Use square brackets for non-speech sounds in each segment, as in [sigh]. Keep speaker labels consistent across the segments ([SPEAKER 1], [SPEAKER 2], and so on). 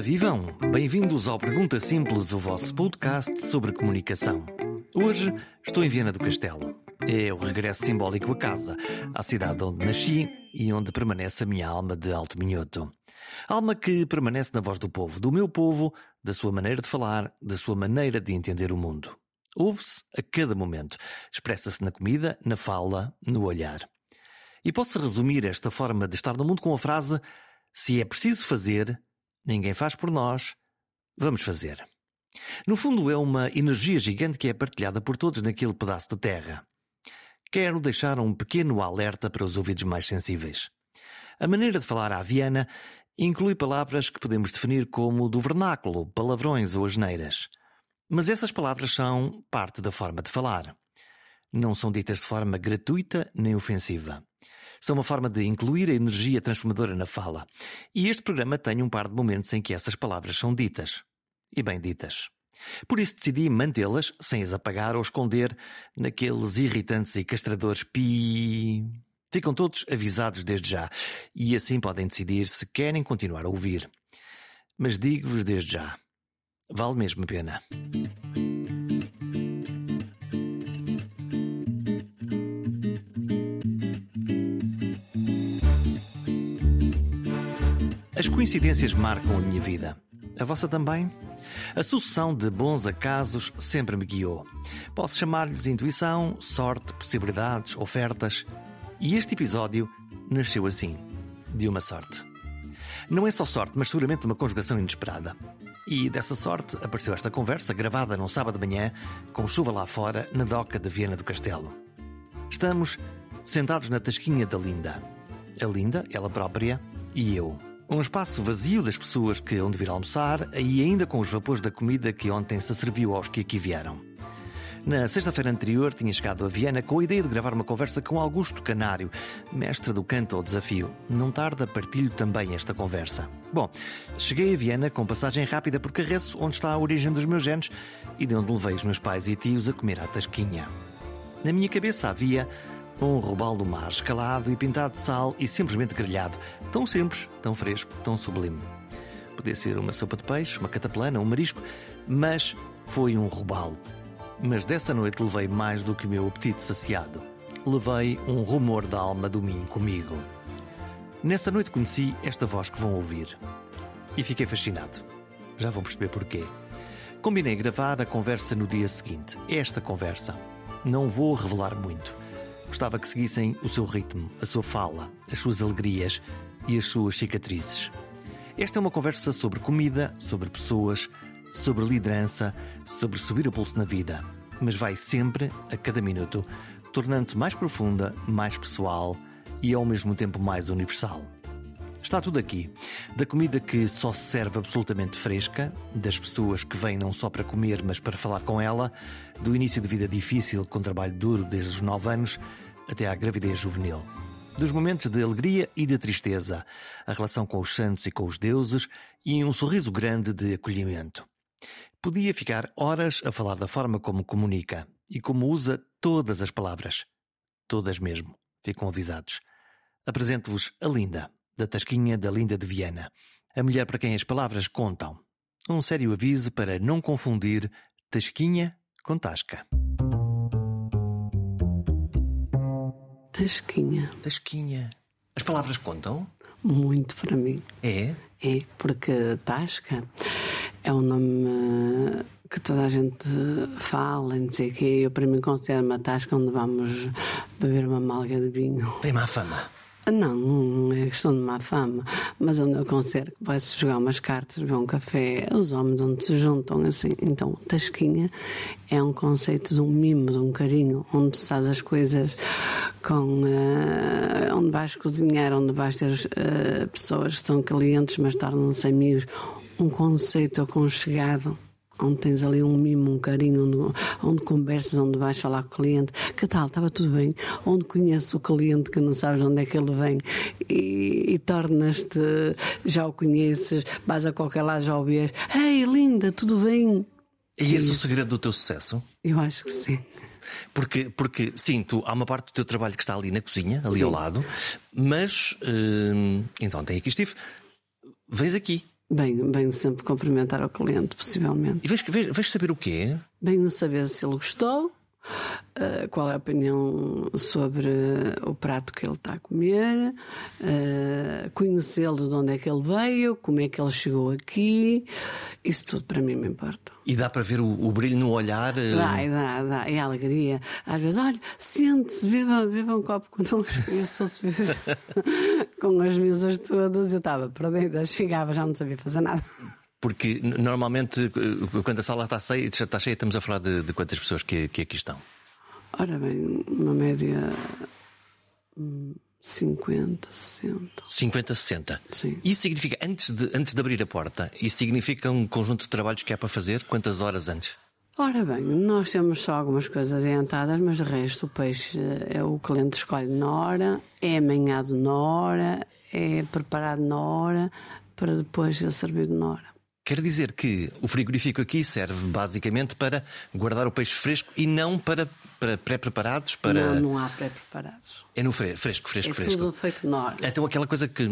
[SPEAKER 1] Ora vivam, bem-vindos ao Pergunta Simples, o vosso podcast sobre comunicação. Hoje estou em Viena do Castelo. É o regresso simbólico a casa, à cidade onde nasci e onde permanece a minha alma de alto minhoto. Alma que permanece na voz do povo, do meu povo, da sua maneira de falar, da sua maneira de entender o mundo. Ouve-se a cada momento, expressa-se na comida, na fala, no olhar. E posso resumir esta forma de estar no mundo com a frase: se é preciso fazer, ninguém faz por nós, vamos fazer. No fundo, é uma energia gigante que é partilhada por todos naquele pedaço de terra. Quero deixar um pequeno alerta para os ouvidos mais sensíveis. A maneira de falar à Viana inclui palavras que podemos definir como do vernáculo, palavrões ou asneiras. Mas essas palavras são parte da forma de falar. Não são ditas de forma gratuita nem ofensiva são uma forma de incluir a energia transformadora na fala. E este programa tem um par de momentos em que essas palavras são ditas. E bem ditas. Por isso decidi mantê-las sem as apagar ou esconder naqueles irritantes e castradores pi. Ficam todos avisados desde já e assim podem decidir se querem continuar a ouvir. Mas digo-vos desde já: vale mesmo a pena. As coincidências marcam a minha vida. A vossa também? A sucessão de bons acasos sempre me guiou. Posso chamar-lhes intuição, sorte, possibilidades, ofertas. E este episódio nasceu assim, de uma sorte. Não é só sorte, mas seguramente uma conjugação inesperada. E dessa sorte apareceu esta conversa gravada num sábado de manhã, com chuva lá fora, na doca de Viena do Castelo. Estamos sentados na tasquinha da Linda. A Linda, ela própria, e eu. Um espaço vazio das pessoas que hão de vir almoçar e ainda com os vapores da comida que ontem se serviu aos que aqui vieram. Na sexta-feira anterior tinha chegado a Viena com a ideia de gravar uma conversa com Augusto Canário, mestre do canto ao desafio. Não tarda, partilho também esta conversa. Bom, cheguei a Viena com passagem rápida por Carreço, onde está a origem dos meus genes e de onde levei os meus pais e tios a comer à tasquinha. Na minha cabeça havia um robalo do mar, escalado e pintado de sal e simplesmente grelhado. Tão simples, tão fresco, tão sublime. Podia ser uma sopa de peixe, uma cataplana, um marisco, mas foi um robalo. Mas dessa noite levei mais do que o meu apetite saciado. Levei um rumor da alma do mim comigo. Nessa noite conheci esta voz que vão ouvir. E fiquei fascinado. Já vão perceber porquê. Combinei gravar a conversa no dia seguinte. Esta conversa. Não vou revelar muito. Gostava que seguissem o seu ritmo, a sua fala, as suas alegrias e as suas cicatrizes. Esta é uma conversa sobre comida, sobre pessoas, sobre liderança, sobre subir o pulso na vida, mas vai sempre, a cada minuto, tornando-se mais profunda, mais pessoal e ao mesmo tempo mais universal. Está tudo aqui. Da comida que só se serve absolutamente fresca, das pessoas que vêm não só para comer, mas para falar com ela, do início de vida difícil com trabalho duro desde os 9 anos até à gravidez juvenil. Dos momentos de alegria e de tristeza, a relação com os santos e com os deuses e um sorriso grande de acolhimento. Podia ficar horas a falar da forma como comunica e como usa todas as palavras. Todas mesmo. Ficam avisados. Apresento-vos a Linda, da Tasquinha da Linda de Viena, a mulher para quem as palavras contam. Um sério aviso para não confundir Tasquinha com Tasca.
[SPEAKER 2] Tasquinha.
[SPEAKER 1] Tasquinha. As palavras contam?
[SPEAKER 2] Muito para mim.
[SPEAKER 1] É?
[SPEAKER 2] É, porque Tasca é um nome que toda a gente fala não sei o quê. Eu, para mim, considero uma tasca onde vamos beber uma malga de vinho.
[SPEAKER 1] Tem má fama.
[SPEAKER 2] Não, não é questão de má fama, mas onde eu considero que vai-se jogar umas cartas, beber um café, os homens onde se juntam assim. Então, tasquinha é um conceito de um mimo, de um carinho, onde se faz as coisas com. Uh, onde vais cozinhar, onde vais ter uh, pessoas que são clientes, mas tornam-se amigos. Um conceito aconchegado onde tens ali um mimo, um carinho, onde, onde conversas, onde vais falar com o cliente, que tal, estava tudo bem, onde conheces o cliente que não sabes de onde é que ele vem e, e tornas-te, já o conheces, vais a qualquer lado, já o vês, ei, linda, tudo bem?
[SPEAKER 1] É esse Isso. o segredo do teu sucesso?
[SPEAKER 2] Eu acho que sim.
[SPEAKER 1] Porque, porque sim, tu, há uma parte do teu trabalho que está ali na cozinha, ali sim. ao lado, mas hum, então tem aqui, Steve, vens aqui
[SPEAKER 2] Venho, venho sempre cumprimentar o cliente, possivelmente.
[SPEAKER 1] E vais, vais, vais saber o quê?
[SPEAKER 2] Venho saber se ele gostou, Uh, qual é a opinião sobre o prato que ele está a comer, uh, conhecê-lo de onde é que ele veio, como é que ele chegou aqui, isso tudo para mim me importa.
[SPEAKER 1] E dá para ver o, o brilho no olhar? Uh...
[SPEAKER 2] Dá, dá, dá, é a alegria. Às vezes, olha, sente-se, beba, beba um copo connosco. Eu sou se com as mesas todas, eu estava perdida, chegava, já não sabia fazer nada.
[SPEAKER 1] Porque normalmente, eh, quando a sala está cheia, está cheia estamos a falar de, de quantas pessoas que, que aqui estão?
[SPEAKER 2] Ora bem, uma média. 50, 60.
[SPEAKER 1] 50, 60.
[SPEAKER 2] Sim.
[SPEAKER 1] Isso significa, antes de, antes de abrir a porta, isso significa um conjunto de trabalhos que há para fazer? Quantas horas antes?
[SPEAKER 2] Ora bem, nós temos só algumas coisas adiantadas, mas o resto, o peixe é o cliente escolhe na hora, é amanhado na hora, é preparado na hora, para depois ser servido na hora.
[SPEAKER 1] Quer dizer que o frigorífico aqui serve basicamente para guardar o peixe fresco e não para, para pré-preparados? Para...
[SPEAKER 2] Não, não há pré-preparados.
[SPEAKER 1] É no fresco, fresco, fresco,
[SPEAKER 2] é
[SPEAKER 1] fresco.
[SPEAKER 2] tudo feito na hora.
[SPEAKER 1] Então aquela coisa que em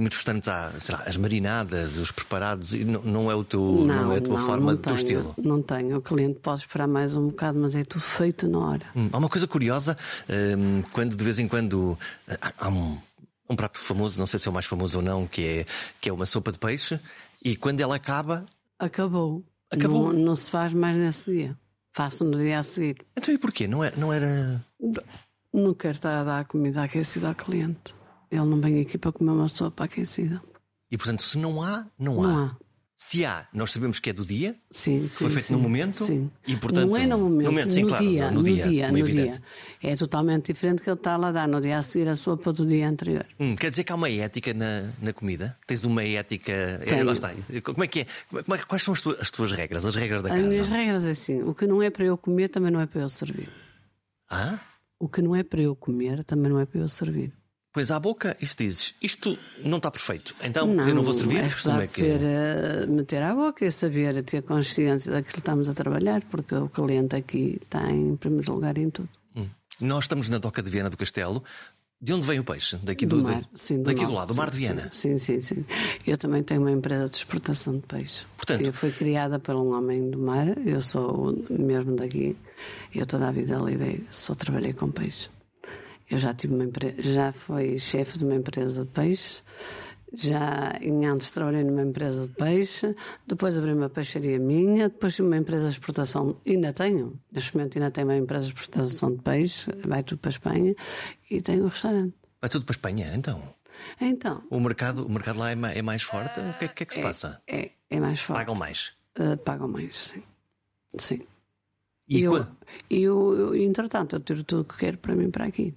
[SPEAKER 1] muitos restaurantes há, sei lá, as marinadas, os preparados, não, não é, o teu, não, não é a tua
[SPEAKER 2] não,
[SPEAKER 1] forma,
[SPEAKER 2] o
[SPEAKER 1] teu estilo?
[SPEAKER 2] Não tenho. O cliente pode esperar mais um bocado, mas é tudo feito na hora.
[SPEAKER 1] Hum, há uma coisa curiosa, hum, quando de vez em quando há, há um, um prato famoso, não sei se é o mais famoso ou não, que é, que é uma sopa de peixe, e quando ela acaba,
[SPEAKER 2] Acabou.
[SPEAKER 1] Acabou?
[SPEAKER 2] Não, não se faz mais nesse dia. Faço no dia a seguir.
[SPEAKER 1] Então e porquê? Não era. Não, era...
[SPEAKER 2] não quero estar a dar comida aquecida ao cliente. Ele não vem aqui para comer uma sopa aquecida.
[SPEAKER 1] E portanto, se não há, não,
[SPEAKER 2] Não
[SPEAKER 1] há.
[SPEAKER 2] há.
[SPEAKER 1] Se há, nós sabemos que é do dia.
[SPEAKER 2] Sim, sim.
[SPEAKER 1] Foi feito
[SPEAKER 2] sim,
[SPEAKER 1] no momento?
[SPEAKER 2] Sim.
[SPEAKER 1] E, portanto,
[SPEAKER 2] não é no momento,
[SPEAKER 1] no momento, sim,
[SPEAKER 2] no,
[SPEAKER 1] claro,
[SPEAKER 2] dia,
[SPEAKER 1] no
[SPEAKER 2] no
[SPEAKER 1] dia,
[SPEAKER 2] dia,
[SPEAKER 1] é
[SPEAKER 2] no
[SPEAKER 1] evidente.
[SPEAKER 2] dia. É totalmente diferente que ele está lá a dar no dia a seguir a sopa do dia anterior.
[SPEAKER 1] Hum, quer dizer que há uma ética na, na comida? Tens uma ética. É,
[SPEAKER 2] Tenho.
[SPEAKER 1] lá está. Como é que é? Como é- Quais são as tuas, as tuas regras, as regras da
[SPEAKER 2] As minhas
[SPEAKER 1] casa?
[SPEAKER 2] regras é assim: o que não é para eu comer também não é para eu servir.
[SPEAKER 1] Ah?
[SPEAKER 2] O que não é para eu comer também não é para eu servir.
[SPEAKER 1] Pois à boca, isso dizes, isto não está perfeito, então eu não vou servir.
[SPEAKER 2] É
[SPEAKER 1] Como é que
[SPEAKER 2] ser, eh, meter à boca e saber ter consciência daquilo que estamos a trabalhar, porque o cliente aqui está em primeiro lugar em tudo.
[SPEAKER 1] Hum. Nós estamos na Doca de Viana do Castelo. De onde vem o peixe? Daqui do,
[SPEAKER 2] Do mar, sim, do
[SPEAKER 1] daqui do lado, do Mar de
[SPEAKER 2] sim,
[SPEAKER 1] Viana.
[SPEAKER 2] Sim, sim, sim. Eu também tenho uma empresa de exportação de peixe.
[SPEAKER 1] Portanto-
[SPEAKER 2] eu fui criada por um homem do mar, eu sou mesmo daqui. Eu toda a vida lidei, só trabalhei com peixe. Eu já tive uma empresa, já fui chefe de uma empresa de peixe, já em antes trabalhei numa empresa de peixe, depois abri uma peixaria minha, depois tive uma empresa de exportação, ainda tenho, neste momento ainda tenho uma empresa de exportação de peixe, vai tudo para a Espanha, e tenho um restaurante.
[SPEAKER 1] Vai tudo para a Espanha, então.
[SPEAKER 2] Então,
[SPEAKER 1] O mercado, o mercado lá é é mais forte? O que é, que é que se passa?
[SPEAKER 2] é, é mais forte.
[SPEAKER 1] Pagam mais.
[SPEAKER 2] Uh, pagam mais, sim. Sim.
[SPEAKER 1] E,
[SPEAKER 2] eu, e eu, eu, entretanto, eu tiro tudo o que quero para mim para aqui.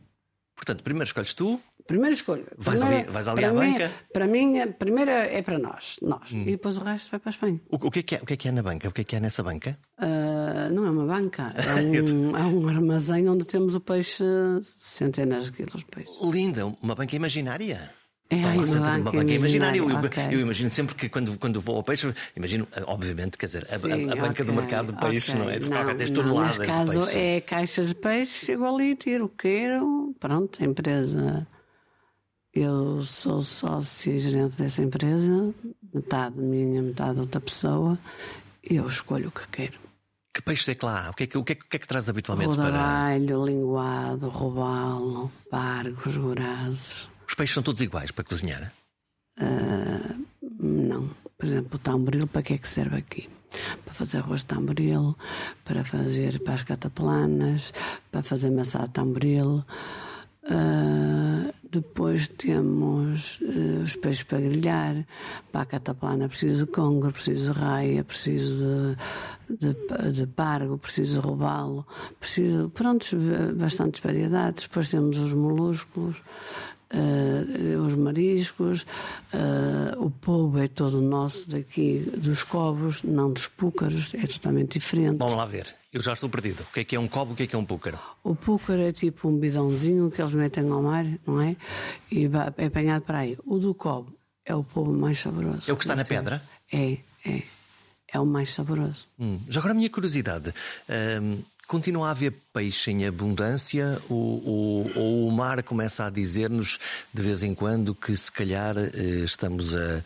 [SPEAKER 1] Portanto, primeiro escolhes tu,
[SPEAKER 2] Primeira escolha.
[SPEAKER 1] Vais
[SPEAKER 2] Primeira-
[SPEAKER 1] ali- vais ali
[SPEAKER 2] para
[SPEAKER 1] à
[SPEAKER 2] mim,
[SPEAKER 1] banca? Hum.
[SPEAKER 2] Para mim, a primeira é para nós. nós. E depois o resto vai para a Espanha.
[SPEAKER 1] o, o que é que é, o que é que é na banca? O que é que é nessa banca?
[SPEAKER 2] Uh, não é uma banca, [laughs] é um, é um armazém onde temos o peixe, centenas de quilos de peixe.
[SPEAKER 1] Linda, uma banca imaginária.
[SPEAKER 2] É,
[SPEAKER 1] Está lá numa
[SPEAKER 2] banca
[SPEAKER 1] imaginária. Eu,
[SPEAKER 2] imaginária, ok.
[SPEAKER 1] eu imagino sempre que quando, quando vou ao peixe, imagino, eh, obviamente, quer dizer, a, a-
[SPEAKER 2] Sim,
[SPEAKER 1] a banca do
[SPEAKER 2] ok,
[SPEAKER 1] mercado de peixe,
[SPEAKER 2] ok.
[SPEAKER 1] não é? De
[SPEAKER 2] Não,
[SPEAKER 1] qualquer tens
[SPEAKER 2] não,
[SPEAKER 1] toneladas
[SPEAKER 2] Neste caso
[SPEAKER 1] de peixe.
[SPEAKER 2] é caixas de peixe, chego ali, tiro o que quero, pronto, a empresa. Eu sou sócia e gerente dessa empresa, metade minha, metade outra pessoa, e eu escolho o que quero.
[SPEAKER 1] Que peixe é que lá há? O que é que, o que, é, que- o que é que traz habitualmente para.
[SPEAKER 2] Rodabalho, linguado, robalo, pargos, gorazes.
[SPEAKER 1] Os peixes são todos iguais para cozinhar?
[SPEAKER 2] Não. Por exemplo, o tamboril, para que é que serve aqui? Para fazer arroz de tamboril, para fazer para as cataplanas, para fazer maçã de tamboril. Ah, depois temos ah, os peixes para grelhar. Para a cataplana preciso de congro, preciso de raia, preciso de, de, de pargo, preciso de robalo, preciso, pronto, bastantes variedades. Depois temos os molúsculos, eh, os mariscos, eh, o polvo é todo nosso daqui dos cobos, não dos púcaros, é totalmente diferente.
[SPEAKER 1] Vamos lá ver. Eu já estou perdido. O que é que é um cobo? O que é que é um púcaro?
[SPEAKER 2] O púcaro é tipo um bidãozinho que eles metem ao mar, não é? E vai- é apanhado para aí. O do cobo é o polvo mais saboroso.
[SPEAKER 1] É o que está na
[SPEAKER 2] temos.
[SPEAKER 1] pedra?
[SPEAKER 2] É, é. É o mais saboroso.
[SPEAKER 1] Hum, Já agora a minha curiosidade. hum, continua a haver peixe em abundância ou, ou- ou o mar começa a dizer-nos de vez em quando que se calhar eh, estamos a,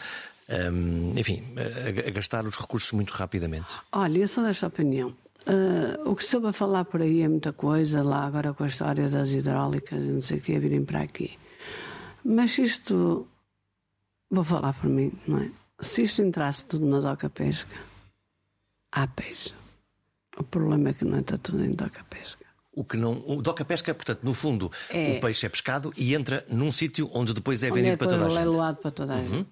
[SPEAKER 1] hum, enfim, a, a, gastar os recursos muito rapidamente.
[SPEAKER 2] Olha, eu sou desta opinião. Uh, o que soube a falar por aí é muita coisa, lá agora com a história das hidráulicas e não sei o que, virem para aqui. Mas isto, vou falar por mim, não é? Se isto entrasse tudo na doca pesca, há peixe. O problema é que não entra tudo em doca pesca.
[SPEAKER 1] O que não. O doca pesca, portanto, no fundo, é, o peixe é pescado e entra num sítio onde depois é vendido é para toda a gente.
[SPEAKER 2] para toda a uhum. gente.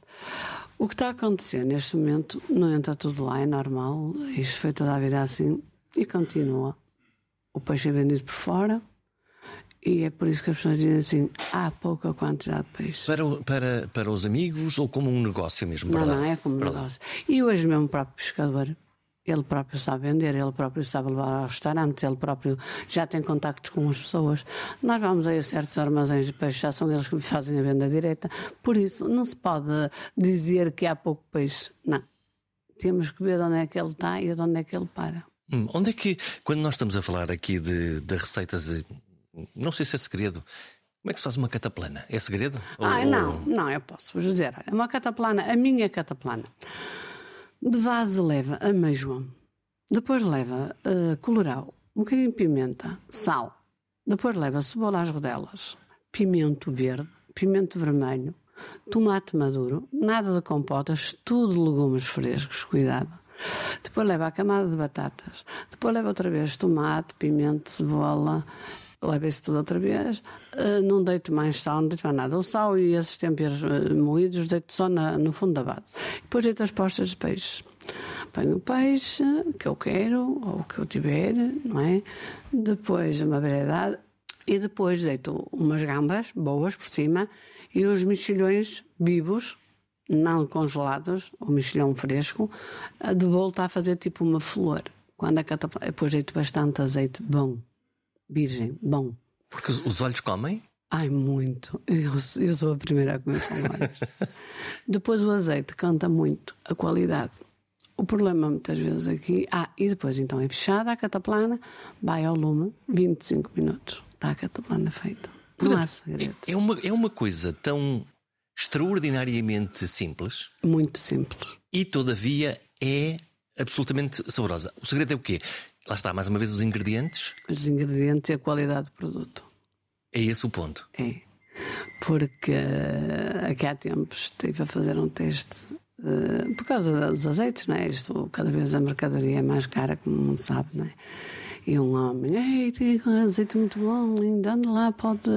[SPEAKER 2] O que está a acontecer neste momento não entra tudo lá, é normal. Isto foi toda a vida assim e continua. O peixe é vendido por fora e é por isso que as pessoas dizem assim: há pouca quantidade de peixe.
[SPEAKER 1] Para, para, para os amigos ou como um negócio mesmo?
[SPEAKER 2] Não, não, é como um negócio. E hoje mesmo o próprio pescador ele próprio sabe vender, ele próprio sabe levar aos restaurantes, ele próprio já tem contactos com as pessoas. Nós vamos aí a certos armazéns de peixe, já são eles que fazem a venda direta. Por isso, não se pode dizer que há pouco peixe. Não. Temos que ver onde é que ele está e de onde é que ele para.
[SPEAKER 1] Hum, onde é que, quando nós estamos a falar aqui de, de receitas, não sei se é segredo, como é que se faz uma cataplana? É segredo?
[SPEAKER 2] Ah, ou... não, não, eu posso vos dizer. É uma cataplana, a minha cataplana. De base leva ameijoa, depois leva uh, colorau, um bocadinho de pimenta, sal, depois leva cebola às rodelas, pimento verde, pimento vermelho, tomate maduro, nada de compotas, tudo legumes frescos, cuidado. Depois leva a camada de batatas, depois leva outra vez tomate, pimento, cebola, leva isso tudo outra vez. Uh, não deito mais sal, não deito mais nada. O sal e esses temperos uh, moídos deito só na, no fundo da base. Depois deito as postas de peixe. Ponho o peixe que eu quero ou que eu tiver, não é? Depois uma variedade. E depois deito umas gambas boas por cima e uns mexilhões vivos, não congelados, o mexilhão fresco, de volta a fazer tipo uma flor. Quando a catapulta, depois deito bastante azeite bom virgem, bom.
[SPEAKER 1] Porque os olhos comem?
[SPEAKER 2] Ai, muito. Eu, eu sou a primeira a comer com olhos. [laughs] depois o azeite canta muito a qualidade. O problema muitas vezes aqui. Ah, e depois então é fechada a cataplana, vai ao lume, 25 minutos. Está a cataplana feita. Não há segredo.
[SPEAKER 1] É uma, é uma coisa tão extraordinariamente simples.
[SPEAKER 2] Muito simples.
[SPEAKER 1] E todavia é absolutamente saborosa. O segredo é o quê? Lá está, mais uma vez, os ingredientes.
[SPEAKER 2] Os ingredientes e a qualidade do produto.
[SPEAKER 1] É esse o ponto.
[SPEAKER 2] É. Porque uh, aqui há tempos estive a fazer um teste uh, por causa dos azeites, não é? Isto, cada vez a mercadoria é mais cara, como não sabe, não é? E um homem, ei, tem um azeite muito bom, lindo, anda lá, pode.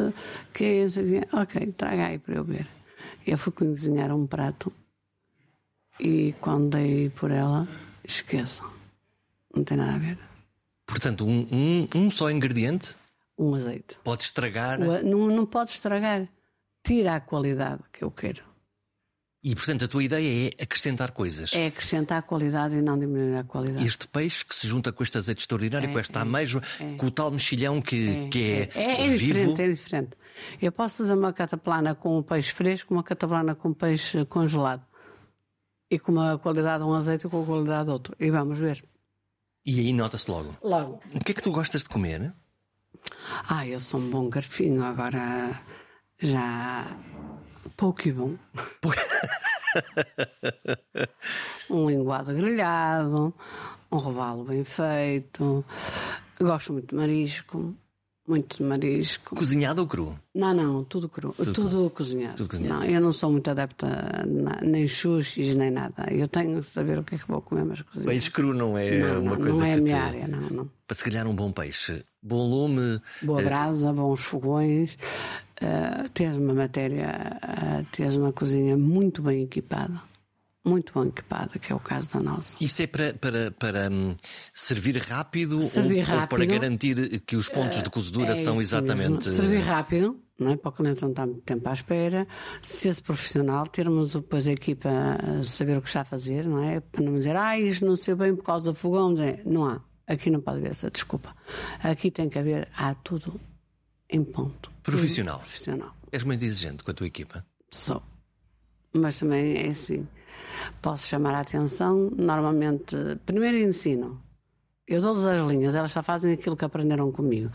[SPEAKER 2] Que é Ok, traga aí para eu ver. Eu fui cozinhar um prato e quando dei por ela, esqueçam. Não tem nada a ver.
[SPEAKER 1] Portanto, um, um, um só ingrediente?
[SPEAKER 2] Um azeite.
[SPEAKER 1] Pode estragar?
[SPEAKER 2] O, não, não pode estragar. Tira a qualidade que eu quero.
[SPEAKER 1] E, portanto, a tua ideia é acrescentar coisas.
[SPEAKER 2] É acrescentar a qualidade e não diminuir a qualidade.
[SPEAKER 1] Este peixe que se junta com este azeite extraordinário, é, com esta é, ameijoa, é, com o tal mexilhão que é, que é,
[SPEAKER 2] é, é
[SPEAKER 1] vivo.
[SPEAKER 2] diferente, é diferente. Eu posso fazer uma cataplana com um peixe fresco, uma cataplana com peixe congelado. E com uma qualidade de um azeite e com a qualidade de outro. E vamos ver.
[SPEAKER 1] E aí nota-se logo.
[SPEAKER 2] Logo.
[SPEAKER 1] O que é que tu gostas de comer?
[SPEAKER 2] Ah, eu sou um bom garfinho, agora já pouco e bom. [laughs] um linguado grelhado, um robalo bem feito. Gosto muito de marisco. Muito marisco.
[SPEAKER 1] Cozinhado ou cru?
[SPEAKER 2] Não, não, tudo cru. Tudo, tudo cozinhado. Tudo cozinhado. Não, eu não sou muito adepta a, nem xuxis, nem nada. Eu tenho que saber o que é que vou comer, mas cozinhar.
[SPEAKER 1] Peixe cru não é não, uma
[SPEAKER 2] não,
[SPEAKER 1] coisa.
[SPEAKER 2] Não é a minha
[SPEAKER 1] te...
[SPEAKER 2] área, não, não.
[SPEAKER 1] Para se calhar um bom peixe, bom lume.
[SPEAKER 2] Boa uh... brasa, bons fogões, uh, teres uma matéria, uh, teres uma cozinha muito bem equipada muito bem equipada, que é o caso da nossa.
[SPEAKER 1] Isso é para, para, para um, servir rápido,
[SPEAKER 2] servir
[SPEAKER 1] ou,
[SPEAKER 2] rápido
[SPEAKER 1] ou, para garantir que os pontos de cozedura é são exatamente.
[SPEAKER 2] Mesmo. Servir rápido, não é? para o cliente não estar muito tempo à espera, ser profissional, termos depois a equipa a saber o que está a fazer, não é? Para não dizer, ah, isto não sei bem por causa do fogão, não há. Aqui não pode haver essa desculpa. Aqui tem que haver, há tudo em ponto.
[SPEAKER 1] Profissional.
[SPEAKER 2] Profissional.
[SPEAKER 1] És muito exigente com a tua equipa?
[SPEAKER 2] Sou. Mas também é assim posso chamar a atenção. Normalmente, primeiro ensino, Eu dou-lhes as linhas, elas só fazem aquilo que aprenderam comigo.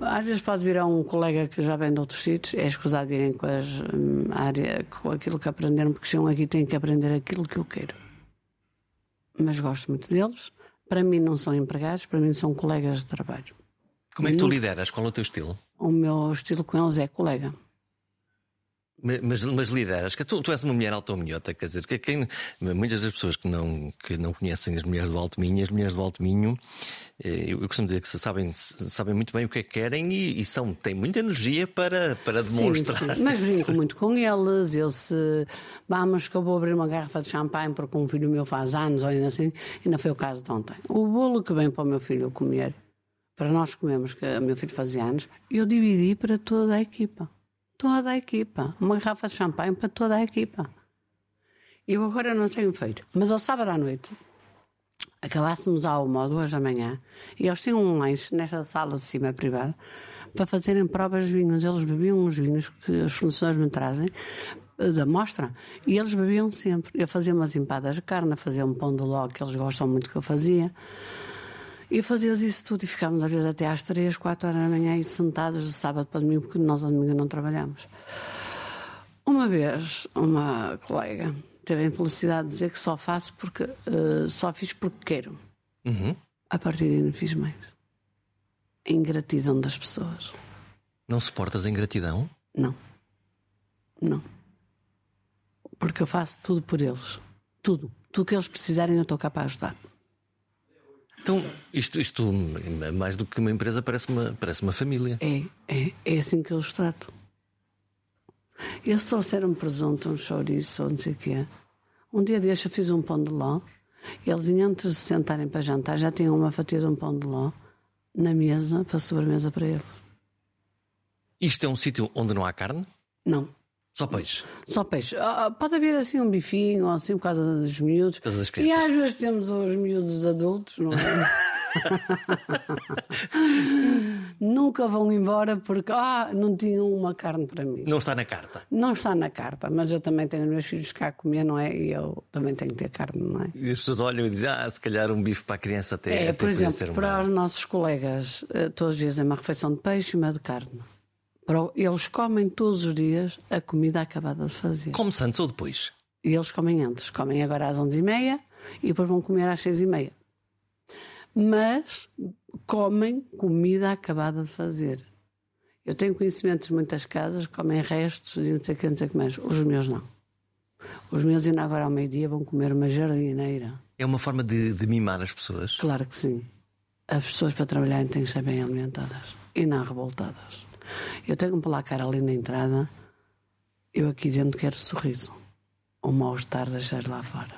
[SPEAKER 2] Às vezes pode vir a um colega que já vem de outros sítios, é escusado virem com, as, hum, área, com aquilo que aprenderam, porque chegam aqui têm que aprender aquilo que eu quero. Mas gosto muito deles. Para mim não são empregados, para mim são colegas de trabalho.
[SPEAKER 1] Como é que tu lideras? Qual é o teu estilo?
[SPEAKER 2] O meu estilo com eles é colega.
[SPEAKER 1] Mas, mas lideras, que tu, tu és uma mulher autominhota, quer dizer, que quem, muitas das pessoas que não, que não conhecem as mulheres do Alto Minho, as mulheres do Alto Minho, eh, eu, eu costumo dizer que sabem, sabem muito bem o que é que querem e, e são, têm muita energia para, para demonstrar.
[SPEAKER 2] Sim, sim. Mas brinco [laughs] muito com eles, eu se vamos que eu vou abrir uma garrafa de champanhe porque um filho meu faz anos, ou ainda assim, ainda foi o caso de ontem. O bolo que vem para o meu filho comer, para nós comemos, que o meu filho fazia anos, eu dividi para toda a equipa toda a equipa. Uma garrafa de champanhe para toda a equipa. Eu agora não tenho feito. Mas ao sábado à noite, acabássemos à uma ou duas da manhã, e eles tinham um lanche nesta sala de cima privada para fazerem provas de vinhos. Eles bebiam os vinhos que os fornecedores me trazem eh, da mostra e eles bebiam sempre. Eu fazia umas empadas de carne, fazia um pão de ló que eles gostam muito que eu fazia. E fazias isso tudo e ficámos às vezes até às 3, 4 horas da manhã e sentados de sábado para domingo, porque nós ao domingo não trabalhamos. Uma vez, uma colega teve a infelicidade de dizer que só faço porque uh, só fiz porque quero. Uhum. A partir daí não fiz mais. A ingratidão das pessoas.
[SPEAKER 1] Não suportas a ingratidão?
[SPEAKER 2] Não. Não. Porque eu faço tudo por eles. Tudo. Tudo que eles precisarem eu estou cá para ajudar.
[SPEAKER 1] Então, isto, isto mais do que uma empresa, parece uma, parece uma família.
[SPEAKER 2] É, é, é assim que eu os trato. Eles trouxeram presunto, um chouriço, ou não sei o quê. Um dia deste eu fiz um pão de ló. Eles, antes de se sentarem para jantar, já tinham uma fatia de um pão de ló na mesa, para sobremesa para eles.
[SPEAKER 1] Isto é um sítio onde não há carne?
[SPEAKER 2] Não.
[SPEAKER 1] Só peixe?
[SPEAKER 2] Só peixe. Ah, ah, pode haver assim um bifinho ou assim por causa dos miúdos. Por causa das crianças. E às vezes temos os miúdos adultos, não é? [laughs] Nunca vão embora porque ah, não tinham uma carne para mim.
[SPEAKER 1] Não está na carta.
[SPEAKER 2] Não está na carta, mas eu também tenho os meus filhos cá a comer, não é? E eu também tenho que ter carne, não é?
[SPEAKER 1] E as pessoas olham e dizem, ah, se calhar um bife para a criança até.
[SPEAKER 2] É,
[SPEAKER 1] até
[SPEAKER 2] por exemplo, para os nossos colegas, eh, todos dizem uma refeição de peixe e uma de carne. Eles comem todos os dias a comida acabada de fazer.
[SPEAKER 1] Come antes ou depois?
[SPEAKER 2] E eles comem antes. Comem agora às 11h30 e depois vão comer às 6h30. Mas comem comida acabada de fazer. Eu tenho conhecimentos de muitas casas que comem restos e não sei o que, não sei o que mais. Os meus não. Os meus ainda agora ao meio-dia vão comer uma jardineira.
[SPEAKER 1] É uma forma de, de, mimar as pessoas?
[SPEAKER 2] Claro que sim. As pessoas para trabalharem têm que ser bem alimentadas e não revoltadas. Eu tenho um placar ali na entrada, eu aqui dentro quero sorriso. O mal-estar deixar lá fora.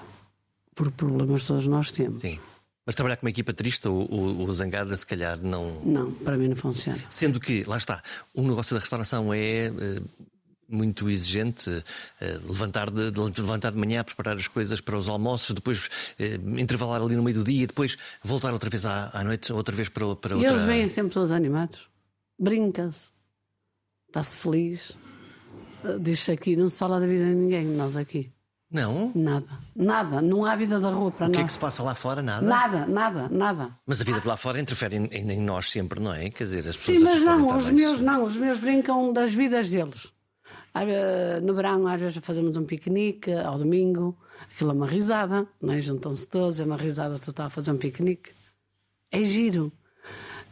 [SPEAKER 2] Por problemas todos nós temos.
[SPEAKER 1] Sim. Mas trabalhar com uma equipa triste ou, ou, ou, zangada, se calhar não.
[SPEAKER 2] Não, para mim não funciona.
[SPEAKER 1] Sendo que, lá está, o negócio da restauração é. Uh, muito exigente, uh, levantar, de, de, levantar de manhã, preparar as coisas para os almoços, depois uh, intervalar ali no meio do dia, depois voltar outra vez à, à noite, outra vez para, para outra.
[SPEAKER 2] E eles vêm sempre todos animados. Brinca-se está-se feliz. Eh, diz aqui, não se fala da vida de ninguém, nós aqui.
[SPEAKER 1] Não?
[SPEAKER 2] Nada. Nada. Não há vida da rua para nós.
[SPEAKER 1] O que é que se passa lá fora? Nada?
[SPEAKER 2] Nada, nada, nada.
[SPEAKER 1] Mas a vida de lá fora interfere em, em nós sempre, não é? Quer dizer, as pessoas.
[SPEAKER 2] Sim, mas não, os meus não. Os meus brincam das vidas deles. No verão, às vezes, fazemos um piquenique ao domingo. Aquilo é uma risada, não é? Juntam-se todos, é uma risada total fazer um piquenique. É giro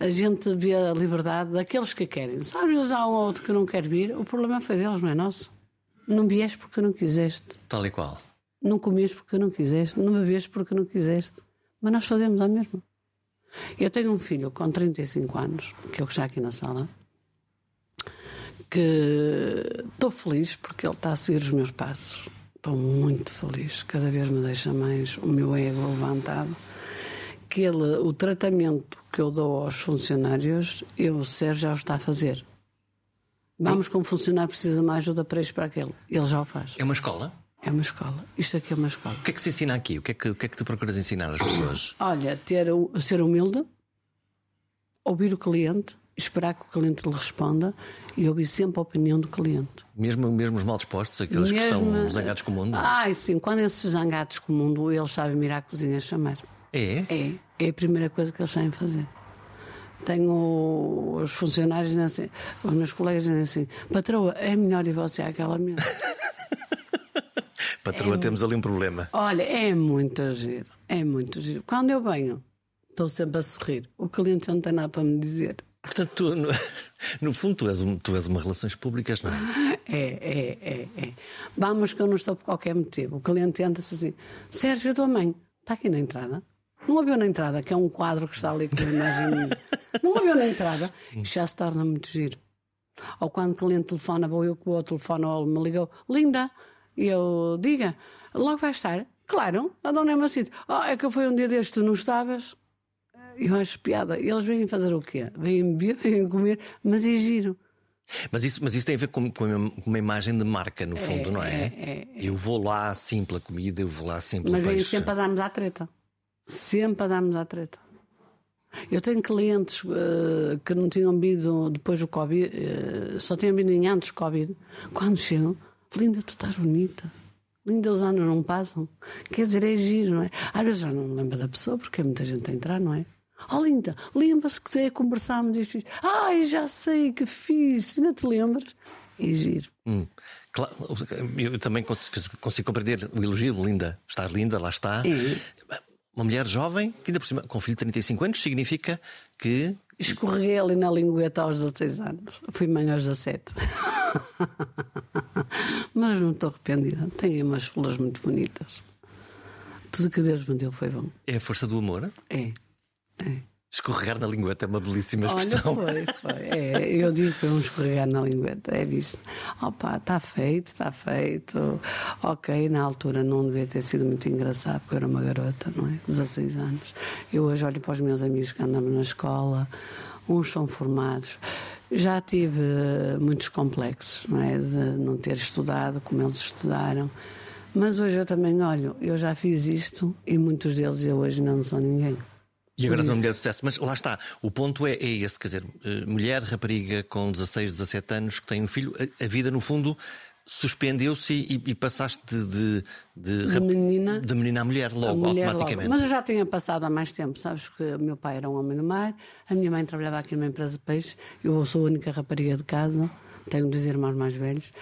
[SPEAKER 2] a gente vê a liberdade daqueles que querem. Sabe, há um ou outro que não quer vir, o problema foi deles, não é nosso. Não vieste porque não quiseste.
[SPEAKER 1] Tal e qual.
[SPEAKER 2] Não comeste porque não quiseste, não bebeste porque não quiseste. Mas nós fazemos a mesma. Eu tenho um filho com 35 anos, que eu já aqui na sala, que estou feliz porque ele está a seguir os meus passos. Estou muito feliz. Cada vez me deixa mais o meu ego levantado aquele, o tratamento que eu dou aos funcionários, eu, o Sérgio, já o está a fazer. Vamos com um funcionário precisa de mais ajuda para isto para aquele. Ele já o faz.
[SPEAKER 1] É uma escola?
[SPEAKER 2] É uma escola. Isto aqui é uma escola.
[SPEAKER 1] O que é que se ensina aqui? O que é que, o que, é que tu procuras ensinar às pessoas?
[SPEAKER 2] Olha, ter, ser humilde, ouvir o cliente, esperar que o cliente lhe responda e ouvir sempre a opinião do cliente.
[SPEAKER 1] Mesmo, mesmo os mal dispostos, aqueles mesmo... que estão zangados com o mundo?
[SPEAKER 2] Ai, sim, quando esses zangados com o mundo, eles sabem mirar a cozinha a chamar.
[SPEAKER 1] É?
[SPEAKER 2] É, É a primeira coisa que eles sabem fazer. Tenho os funcionários assim, os meus colegas dizem assim, patroa, é melhor ir você àquela mesa. [laughs]
[SPEAKER 1] Patroa, temos ali um problema.
[SPEAKER 2] Olha, é muito giro, é muito giro. Quando eu venho, estou sempre a sorrir. O cliente não tem nada para me dizer.
[SPEAKER 1] Portanto, tu, no, [laughs] no fundo, tu és, um, tu és uma relações públicas, não é? [laughs]
[SPEAKER 2] É, é, é, é. Vamos que eu não estou por qualquer motivo. O cliente entra-se assim: Sérgio, a tua mãe está aqui na entrada. Não a viu na entrada, que é um quadro que está ali com a imagem. [laughs] Não a viu na entrada. E já se torna muito giro. Ou quando o cliente telefona, vou eu que vou ao telefone, ou me ligou: Linda, e eu diga, logo vai estar. Claro, a dona é meu sítio. Oh, é que eu fui um dia deste, não estavas. Eu acho piada. Eles vêm fazer o quê? Vêm beber, [laughs] vêm comer, mas é giro.
[SPEAKER 1] Mas isso, mas isso tem a ver com, com uma imagem de marca, no fundo, não é?
[SPEAKER 2] é, é, é.
[SPEAKER 1] Eu vou lá assim pela comida, eu vou lá pelo
[SPEAKER 2] Mas vêm sempre a dar-nos à treta. Sempre a dar-nos à treta. Eu tenho clientes eh, que não tinham vindo depois do Covid, eh, só tinham vindo em antes do Covid. Quando chegam, linda, tu estás bonita. Linda, os anos não passam. Quer dizer, é giro, não é? Às vezes já não me lembro da pessoa, porque é muita gente a entrar, não é? Oh, linda, lembra-se que é, conversámos isto, isto. Ai, já sei que fiz, ainda te lembras? É giro.
[SPEAKER 1] Hum. Claro, eu também consigo, consigo compreender o elogio, linda. Estás linda, lá está.
[SPEAKER 2] É.
[SPEAKER 1] Uma mulher jovem, que ainda por cima, com filho de 35 anos, significa que.
[SPEAKER 2] Escorreguei ali na lingueta aos 16 anos. Fui mãe aos 17. [laughs] Mas não estou arrependida. Tenho umas flores muito bonitas. Tudo que Deus me deu foi bom.
[SPEAKER 1] É a força do amor?
[SPEAKER 2] É. É.
[SPEAKER 1] Escorregar na lingueta é uma belíssima
[SPEAKER 2] Olha,
[SPEAKER 1] expressão.
[SPEAKER 2] foi, foi. É, eu digo que foi um escorregar na lingueta, é visto. Opa, está feito, está feito. Ok, na altura não devia ter sido muito engraçado, porque eu era uma garota, não é? 16 anos. Eu hoje olho para os meus amigos que andamos na escola, uns são formados. Já tive eh, muitos complexos, não é? De não ter estudado como eles estudaram. Mas hoje eu também olho, eu já fiz isto e muitos deles eu hoje não sou ninguém.
[SPEAKER 1] E agora
[SPEAKER 2] isso.
[SPEAKER 1] mulher de sucesso. Mas lá está, o ponto é, é esse: quer dizer, eh, mulher, rapariga com 16, 17 anos que tem um filho, a, a vida no fundo suspendeu-se e, e passaste de, de, de,
[SPEAKER 2] De menina
[SPEAKER 1] de menina a mulher logo,
[SPEAKER 2] mulher
[SPEAKER 1] automaticamente.
[SPEAKER 2] logo. Mas eu já tinha passado há mais tempo, sabes que o meu pai era um homem no mar, a minha mãe trabalhava aqui numa empresa de peixe, eu sou a única rapariga de casa, tenho dois irmãos mais velhos.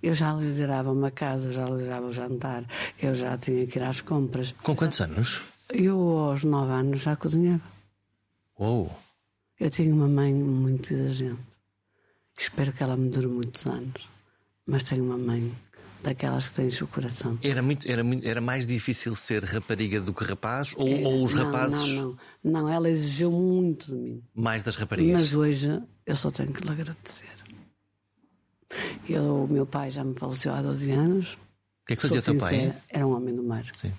[SPEAKER 2] Eu já liderava uma casa, eu já liderava o jantar, eu já tinha que ir às compras.
[SPEAKER 1] Com quantos anos?
[SPEAKER 2] Eu, aos nove anos, já cozinhava.
[SPEAKER 1] Uou!
[SPEAKER 2] Eu tinha uma mãe muito exigente. Espero que ela me dure muitos anos. Mas tenho uma mãe daquelas que tem o coração.
[SPEAKER 1] Era, muito, era, muito, era mais difícil ser rapariga do que rapaz? Ou,
[SPEAKER 2] Era-
[SPEAKER 1] ou os
[SPEAKER 2] não,
[SPEAKER 1] rapazes
[SPEAKER 2] Não, não. Não, ela exigiu muito de mim.
[SPEAKER 1] mais das raparigas?
[SPEAKER 2] Mas hoje eu só tenho que lhe agradecer. Eu, o meu pai já me faleceu há 12 anos.
[SPEAKER 1] O que é que
[SPEAKER 2] Sou
[SPEAKER 1] fazia teu pai?
[SPEAKER 2] sincera, Era um homem do mar.
[SPEAKER 1] Sim.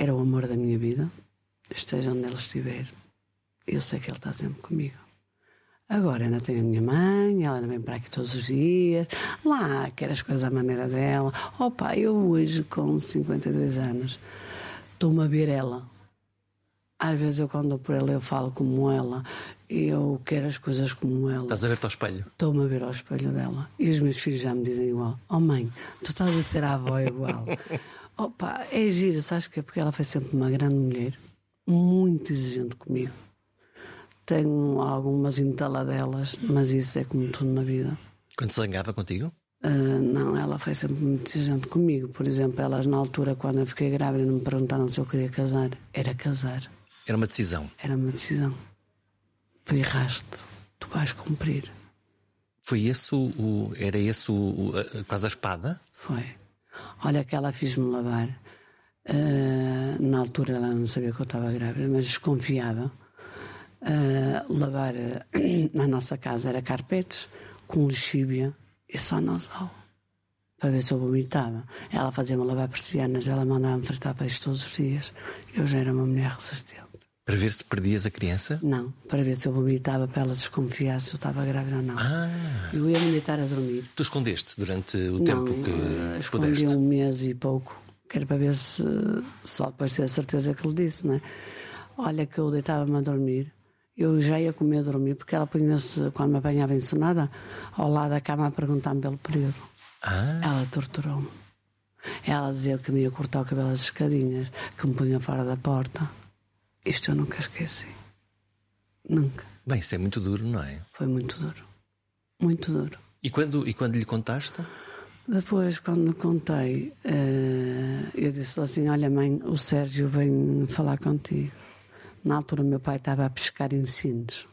[SPEAKER 2] Era o amor da minha vida. Esteja onde ele estiver. Eu sei que ele está sempre comigo. Agora ainda tenho a minha mãe, ela ainda vem para aqui todos os dias. Lá, quer as coisas à maneira dela. Opa, eu hoje, com 52 anos, estou-me a ver ela. Às vezes eu, quando dou por ela, eu falo como ela. Eu quero as coisas como ela.
[SPEAKER 1] Estás a ver-te ao espelho?
[SPEAKER 2] Estou-me a ver ao espelho dela. E os meus filhos já me dizem igual. Oh mãe, tu estás a ser a avó igual. [laughs] Opa, é giro, sabes porquê? Porque ela foi sempre uma grande mulher, muito exigente comigo. Tenho algumas entaladelas, mas isso é como tudo na vida.
[SPEAKER 1] Quando se zangava contigo?
[SPEAKER 2] Ah, não, ela foi sempre muito exigente comigo. Por exemplo, elas na altura, quando eu fiquei grávida, não me perguntaram se eu queria casar. Era casar.
[SPEAKER 1] Era uma decisão.
[SPEAKER 2] Era uma decisão. Tu erraste, tu vais cumprir.
[SPEAKER 1] Foi esse o. era esse o, o- quase a espada?
[SPEAKER 2] Foi. Olha que ela fez-me lavar. Ah, na altura ela não sabia que eu estava grávida, mas desconfiava. Ah, lavar ah, [clears throat] na nossa casa era carpetes com lexíbia e só nasal. Para ver se eu vomitava. Ela fazia-me lavar persianas, ela mandava-me fritar peixe todos os dias. Eu já era uma mulher resistente.
[SPEAKER 1] Para ver se perdias a criança?
[SPEAKER 2] Não, para ver se eu vomitava, para ela desconfiar se eu estava grávida ou não.
[SPEAKER 1] Ah,
[SPEAKER 2] Eu ia me deitar a dormir.
[SPEAKER 1] tu escondeste durante o
[SPEAKER 2] Não,
[SPEAKER 1] tempo que
[SPEAKER 2] eh, escondi
[SPEAKER 1] pudeste.
[SPEAKER 2] um mês e pouco, que era para ver se só depois ter a certeza que ele disse, né? Olha, que eu deitava-me a dormir, eu já ia comer a dormir, porque ela punha-se, quando me apanhava ensonada, ao lado da cama a perguntar-me pelo período.
[SPEAKER 1] Ah,
[SPEAKER 2] Ela torturou-me. Ela dizia que me ia cortar o cabelo às escadinhas, que me punha fora da porta. Isto eu nunca esqueci. Nunca.
[SPEAKER 1] Bem, isso é muito duro, não é?
[SPEAKER 2] Foi muito duro. Muito duro.
[SPEAKER 1] E quando, e quando lhe contaste?
[SPEAKER 2] Depois, quando me contei, eh, eu disse assim: Olha, mãe, o Sérgio vem falar contigo. Na altura, meu pai estava a pescar ensinos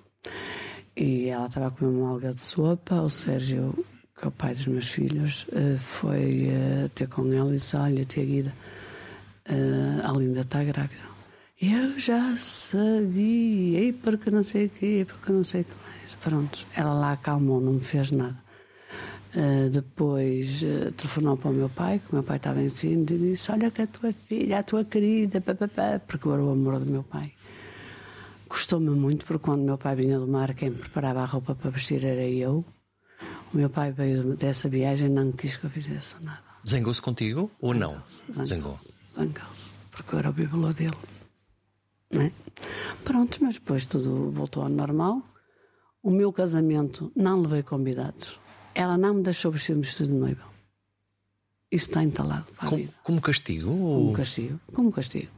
[SPEAKER 2] e ela estava a comer uma alga de sopa. O Sérgio, que é o pai dos meus filhos, eh, foi eh, ter com ela e disse: Olha, tia Guida, a Linda está grávida. Eu já sabia, e porque não sei o quê, porque não sei o que mais. Pronto, ela lá acalmou, não me fez nada. Uh, depois uh, telefonou para o meu pai, que o meu pai estava em cima, e disse: Olha que a tua filha, a tua querida, papapá, porque era o amor do meu pai. Gostou-me muito, porque quando meu pai vinha do mar, quem preparava a roupa para vestir era eu. O meu pai veio dessa viagem não quis que eu fizesse nada.
[SPEAKER 1] Zangou-se contigo ou não?
[SPEAKER 2] Zangou. Zangou-se, porque eu era o bibelô dele. Né? Pronto, mas depois tudo voltou ao normal. O meu casamento não levei convidados. Ela não me deixou vestir um vestido de noiva. Isso está entalado
[SPEAKER 1] como, como castigo? Ou...
[SPEAKER 2] Como castigo. Como castigo.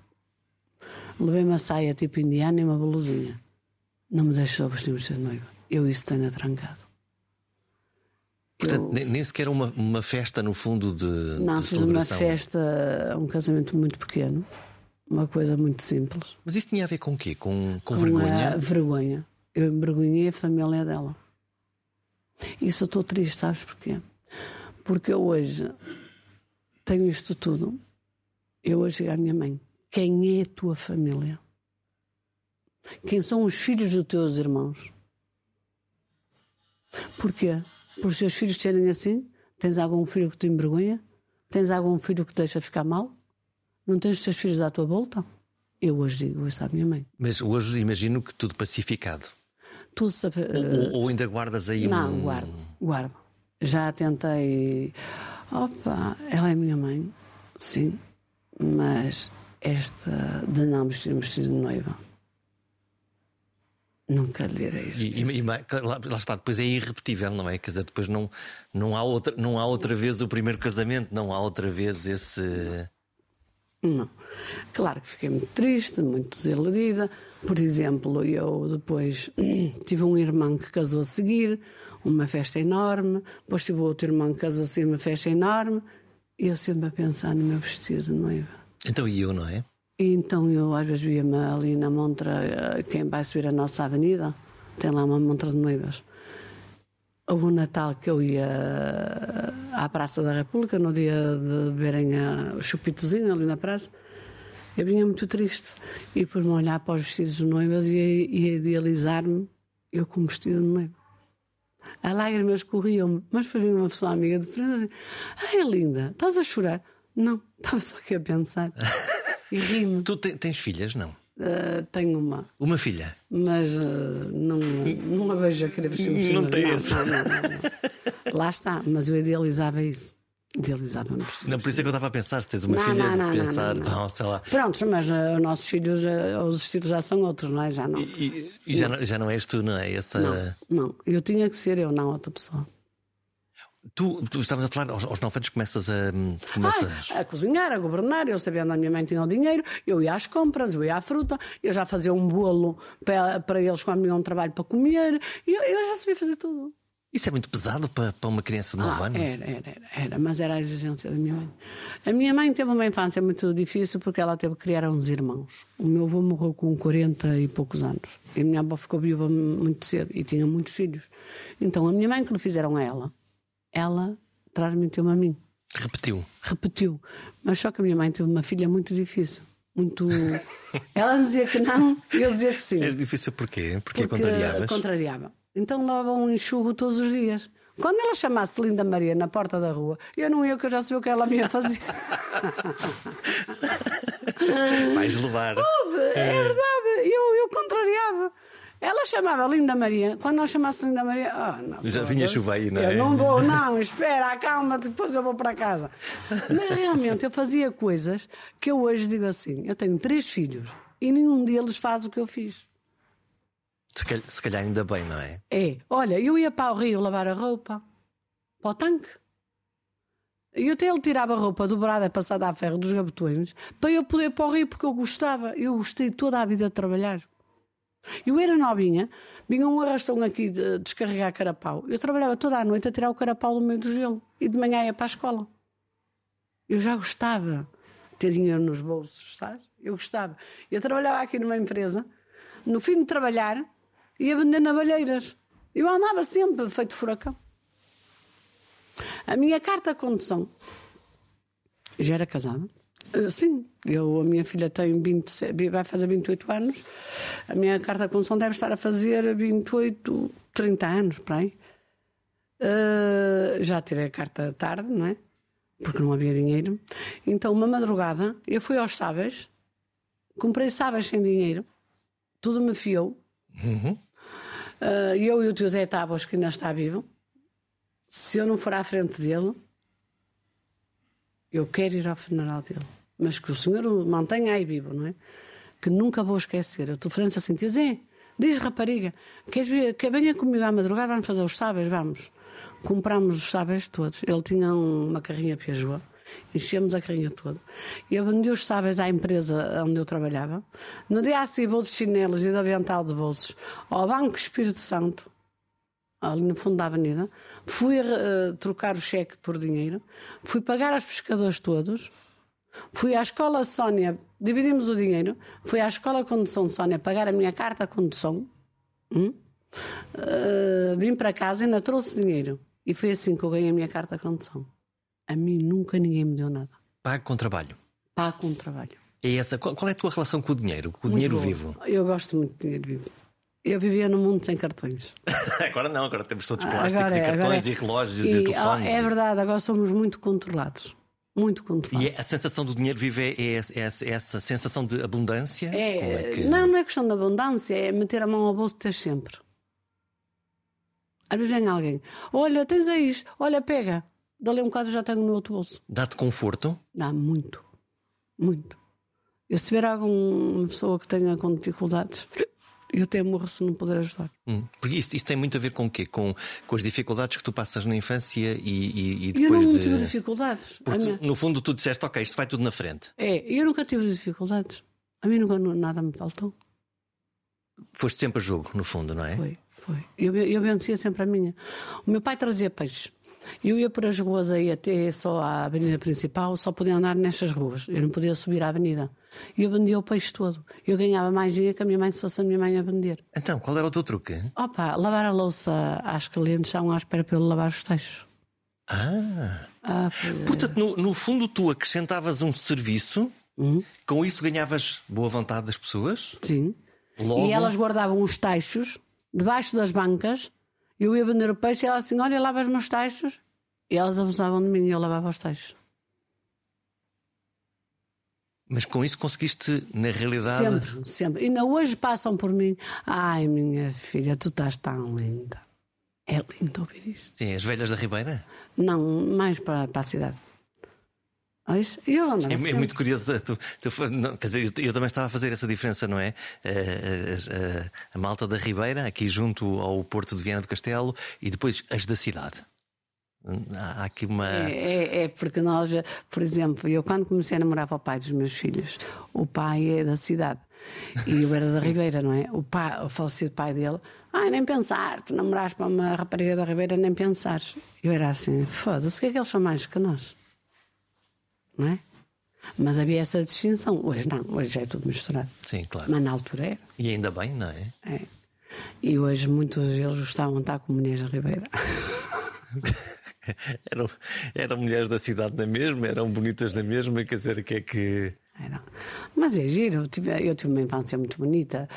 [SPEAKER 2] Levei uma saia tipo indiana e uma blusinha. Não me deixou vestir um vestido de noiva. Eu isso tenho atrancado.
[SPEAKER 1] Portanto, eu... nem sequer uma, uma festa no fundo de.
[SPEAKER 2] Não,
[SPEAKER 1] de
[SPEAKER 2] fiz uma festa, um casamento muito pequeno uma coisa muito simples.
[SPEAKER 1] Mas isso tinha a ver com o quê? Com, com,
[SPEAKER 2] com
[SPEAKER 1] vergonha?
[SPEAKER 2] A vergonha. Eu envergonhei a família dela. Isso eu estou triste, sabes porquê? Porque eu hoje tenho isto tudo. Eu hoje digo à minha mãe: quem é a tua família? Quem são os filhos dos teus irmãos? Porquê? Por os teus filhos serem assim? Tens algum filho que te envergonha? Tens algum filho que te deixa ficar mal? Não tens os teus filhos à tua volta? Eu hoje digo isso à minha mãe.
[SPEAKER 1] Mas hoje imagino que tudo pacificado.
[SPEAKER 2] Tudo
[SPEAKER 1] ou, ou, ainda guardas aí
[SPEAKER 2] Não,
[SPEAKER 1] um...
[SPEAKER 2] guardo, guardo. Já tentei. Opa, ela é minha mãe, sim, mas esta de não um vestido de noiva. Nunca lhe irei.
[SPEAKER 1] E, e, e, lá, lá está, depois é irrepetível, não é? Quer dizer, depois não, não, há outra, não há outra vez o primeiro casamento, não há outra vez esse.
[SPEAKER 2] Não. Claro que fiquei muito triste, muito desiludida. Por exemplo, eu depois [clears throat] tive um irmão que casou a seguir, uma festa enorme. Depois tive outro irmão que casou a seguir, uma festa enorme. E eu sempre a pensar no meu vestido de noiva.
[SPEAKER 1] Então e eu, não é?
[SPEAKER 2] E então eu às vezes via-me ali na montra, eh, quem vai subir a nossa avenida, tem lá uma montra de noivas. Um Natal que eu ia à Praça da República, no dia de beberem o chupitozinho ali na praça. Eu vinha muito triste e por me olhar para os vestidos de noivas e, e idealizar-me, eu com vestido de noiva. As lágrimas corriam-me, mas foi uma pessoa amiga de frente assim: Ai, linda, estás a chorar? Não, [laughs] estava só aqui a pensar. E ri-me.
[SPEAKER 1] Tu tens filhas, não?
[SPEAKER 2] Uh, tenho uma.
[SPEAKER 1] Uma filha?
[SPEAKER 2] Mas uh, não, não a vejo a querer vestir
[SPEAKER 1] Não tem isso.
[SPEAKER 2] Não, não, não, [laughs] Lá está, mas eu idealizava isso. Idealizava-me
[SPEAKER 1] Não, por isso é que eu estava a pensar, se tens uma filha, de pensar, não, sei lá.
[SPEAKER 2] Prontos, mas uh, os nossos filhos, os estilos já são outros, não é? Já não.
[SPEAKER 1] E, e, e já, não, já não és tu, não é? Essa...
[SPEAKER 2] Não, não, eu tinha que ser eu, não outra pessoa.
[SPEAKER 1] Tu, tu estavas a falar, aos, aos 9 anos começas a. Começas...
[SPEAKER 2] a cozinhar, a governar. Eu sabia onde a minha mãe tinha o dinheiro, eu ia às compras, eu ia à fruta, eu já fazia um bolo para, para eles quando vinham um trabalho para comer, eu, eu já sabia fazer tudo.
[SPEAKER 1] Isso é muito pesado para, para uma criança de 9
[SPEAKER 2] ah,
[SPEAKER 1] anos?
[SPEAKER 2] Era, era, era, mas era a exigência da minha mãe. A minha mãe teve uma infância muito difícil porque ela teve que criar uns irmãos. O meu avô morreu com 40 e poucos anos. E a minha avó ficou viúva muito cedo e tinha muitos filhos. Então a minha mãe, que lhe fizeram a ela, ela transmitiu-me a mim.
[SPEAKER 1] Repetiu.
[SPEAKER 2] Repetiu. Mas só que a minha mãe teve uma filha muito difícil. Muito. ela dizia que não eu dizia que sim.
[SPEAKER 1] Era difícil porquê? Porque, Porque contrariavas?
[SPEAKER 2] contrariava. Então levava um enxurro todos os dias. Quando ela chamasse Linda Maria na porta da rua, eu não ia, que eu já sabia o que ela me ia fazer. [laughs]
[SPEAKER 1] Vais levar.
[SPEAKER 2] é verdade, eu, eu contrariava. Ela chamava Linda Maria. Quando nós chamasse Linda Maria. Oh, não,
[SPEAKER 1] Já vinha chuva aí, não é?
[SPEAKER 2] Eu não vou, não, espera, acalma depois eu vou para casa. Mas realmente eu fazia coisas que eu hoje digo assim: eu tenho três filhos e nenhum deles faz o que eu fiz.
[SPEAKER 1] Se calhar, se calhar ainda bem, não é?
[SPEAKER 2] É. Olha, eu ia para o rio lavar a roupa, para o tanque. E até ele tirava a roupa dobrada, passada a ferro dos gabetões, para eu poder ir para o rio, porque eu gostava. Eu gostei toda a vida de trabalhar. Eu era novinha, vinha um arrastão aqui de descarregar carapau. Eu trabalhava toda a noite a tirar o carapau do meio do gelo e de manhã ia para a escola. Eu já gostava de ter dinheiro nos bolsos, sabes? Eu gostava. Eu trabalhava aqui numa empresa, no fim de trabalhar, ia vender navalheiras. Eu andava sempre feito furacão. A minha carta de condução já era casada. Uh, sim, eu, a minha filha tem 20, vai fazer 28 anos. A minha carta de condução deve estar a fazer 28, 30 anos, para aí. Uh, já tirei a carta tarde, não é? Porque não havia dinheiro. Então, uma madrugada, eu fui aos sábados, comprei sábados sem dinheiro, tudo me fiou. Uhum. Uh, eu e o tio Zé Tábuas, que ainda está vivo, se eu não for à frente dele, eu quero ir ao funeral dele mas que o senhor o mantenha aí vivo, não é? Que nunca vou esquecer. A tua frente assim, tio Zé, diz rapariga, queres ver, que venha comigo à madrugada, vamos fazer os sábados, vamos. Comprámos os sábados todos. Ele tinha uma carrinha Peugeot, enchemos a carrinha toda. E eu vendi os sábados à empresa onde eu trabalhava. No dia a seguir, vou de chinelos e de avental de bolsos ao Banco Espírito Santo, ali no fundo da avenida. Fui uh, trocar o cheque por dinheiro, fui pagar aos pescadores todos Fui à escola Sónia, dividimos o dinheiro. Fui à escola Condução Sónia pagar a minha carta condução. Hum? Uh, vim para casa e ainda trouxe dinheiro. E foi assim que eu ganhei a minha carta condução. A mim nunca ninguém me deu nada.
[SPEAKER 1] Pago com trabalho.
[SPEAKER 2] Pago com trabalho.
[SPEAKER 1] É essa. Qual, qual é a tua relação com o dinheiro? Com o muito dinheiro boa. vivo?
[SPEAKER 2] Eu gosto muito de dinheiro vivo. Eu vivia num mundo sem cartões. [laughs]
[SPEAKER 1] agora não, agora temos todos plásticos é, e cartões é. e relógios e, e telefones.
[SPEAKER 2] É verdade, agora somos muito controlados. Muito controlado.
[SPEAKER 1] E é a sensação do dinheiro vive é, é, é essa sensação de abundância?
[SPEAKER 2] É, é que... Não, não é questão de abundância, é meter a mão ao bolso ter sempre. Às vezes vem alguém, olha, tens aí isto, olha, pega. Dali um bocado já tenho no outro bolso.
[SPEAKER 1] Dá-te conforto?
[SPEAKER 2] Dá muito, muito. E se tiver alguma pessoa que tenha com dificuldades, eu até morro se não puder ajudar.
[SPEAKER 1] Hum, porque isso, isso, tem muito a ver com o quê? Com, com as dificuldades que tu passas na infância e, e, e depois.
[SPEAKER 2] Eu não
[SPEAKER 1] de...
[SPEAKER 2] tive dificuldades.
[SPEAKER 1] Porque, minha... no fundo, tu disseste, ok, isto vai tudo na frente.
[SPEAKER 2] É, eu nunca tive dificuldades. A mim nunca nada me faltou.
[SPEAKER 1] Foste sempre a jogo, no fundo, não é?
[SPEAKER 2] Foi, foi. Eu, eu vencia sempre a minha. O meu pai trazia peixe. Eu ia por as ruas aí até só à avenida principal, só podia andar nestas ruas. Eu não podia subir à avenida. E eu vendia o peixe todo. Eu ganhava mais dinheiro que a minha mãe se fosse a minha mãe a vender.
[SPEAKER 1] Então, qual era o teu truque?
[SPEAKER 2] Opa, lavar a louça às clientes estavam à espera para eu lavar os teixos.
[SPEAKER 1] Ah. ah Portanto, no, no, fundo, tu acrescentavas um serviço, hum? com isso ganhavas boa vontade das pessoas?
[SPEAKER 2] Sim. Logo... E elas guardavam os teixos debaixo das bancas eu ia vender o peixe e ela assim: Olha, lava os meus teixos. E elas abusavam de mim e eu lavava os teixos.
[SPEAKER 1] Mas com isso conseguiste, na realidade.
[SPEAKER 2] Sempre, sempre. E ainda hoje passam por mim. Ai, minha filha, tu estás tão linda. É lindo ouvir isto.
[SPEAKER 1] Sim, as velhas da Ribeira?
[SPEAKER 2] Não, mais para, para a cidade. Eu
[SPEAKER 1] é, é, muito curioso. Tu, tu, não, quer dizer, eu, eu, também estava a fazer essa diferença, não é? A, a, a, a, malta da Ribeira, aqui junto ao Porto de Viana do Castelo, e depois as da cidade. Há aqui uma.
[SPEAKER 2] É, é, é, porque nós, por exemplo, eu quando comecei a namorar para o pai dos meus filhos, o pai é da cidade. E eu era da Ribeira, não é? O, pai, o falecido pai dele, ai, nem pensar, tu namoraste para uma rapariga da Ribeira, nem pensar. Eu era assim, foda-se, o que é que eles são mais que nós? Não é? Mas havia essa distinção. Hoje não, hoje já é tudo misturado.
[SPEAKER 1] Sim, claro.
[SPEAKER 2] Mas na altura era.
[SPEAKER 1] E ainda bem, não é?
[SPEAKER 2] É. E hoje muitos deles gostavam de estar com Inês Ribeira. [laughs]
[SPEAKER 1] eram, eram mulheres da cidade na mesma, eram bonitas na mesma, quer dizer, que é que.
[SPEAKER 2] Era. Mas é giro, eu tive, eu tive uma infância muito bonita.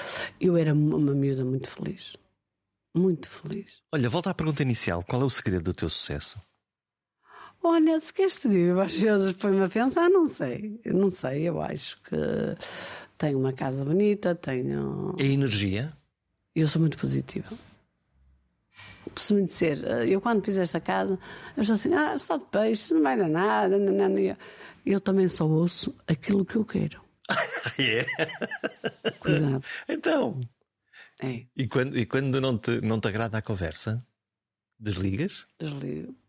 [SPEAKER 2] Eu era uma miúda muito feliz. Muito feliz.
[SPEAKER 1] Olha, volta à pergunta inicial: qual é o segredo do teu sucesso?
[SPEAKER 2] Olha, se queres te dizer, às vezes põe-me a pensar, não sei, não sei, eu acho que tenho uma casa bonita, tenho.
[SPEAKER 1] É energia?
[SPEAKER 2] Eu sou muito positiva. Se me disser, eu quando fiz esta casa, eu estou assim, ah, só de peixe, não vai dar nada, não, não, não. eu também só ouço aquilo que eu quero. [laughs]
[SPEAKER 1] é?
[SPEAKER 2] Cuidado.
[SPEAKER 1] Então.
[SPEAKER 2] É.
[SPEAKER 1] E quando, e quando não, te, não te agrada a conversa, desligas?
[SPEAKER 2] Desligo.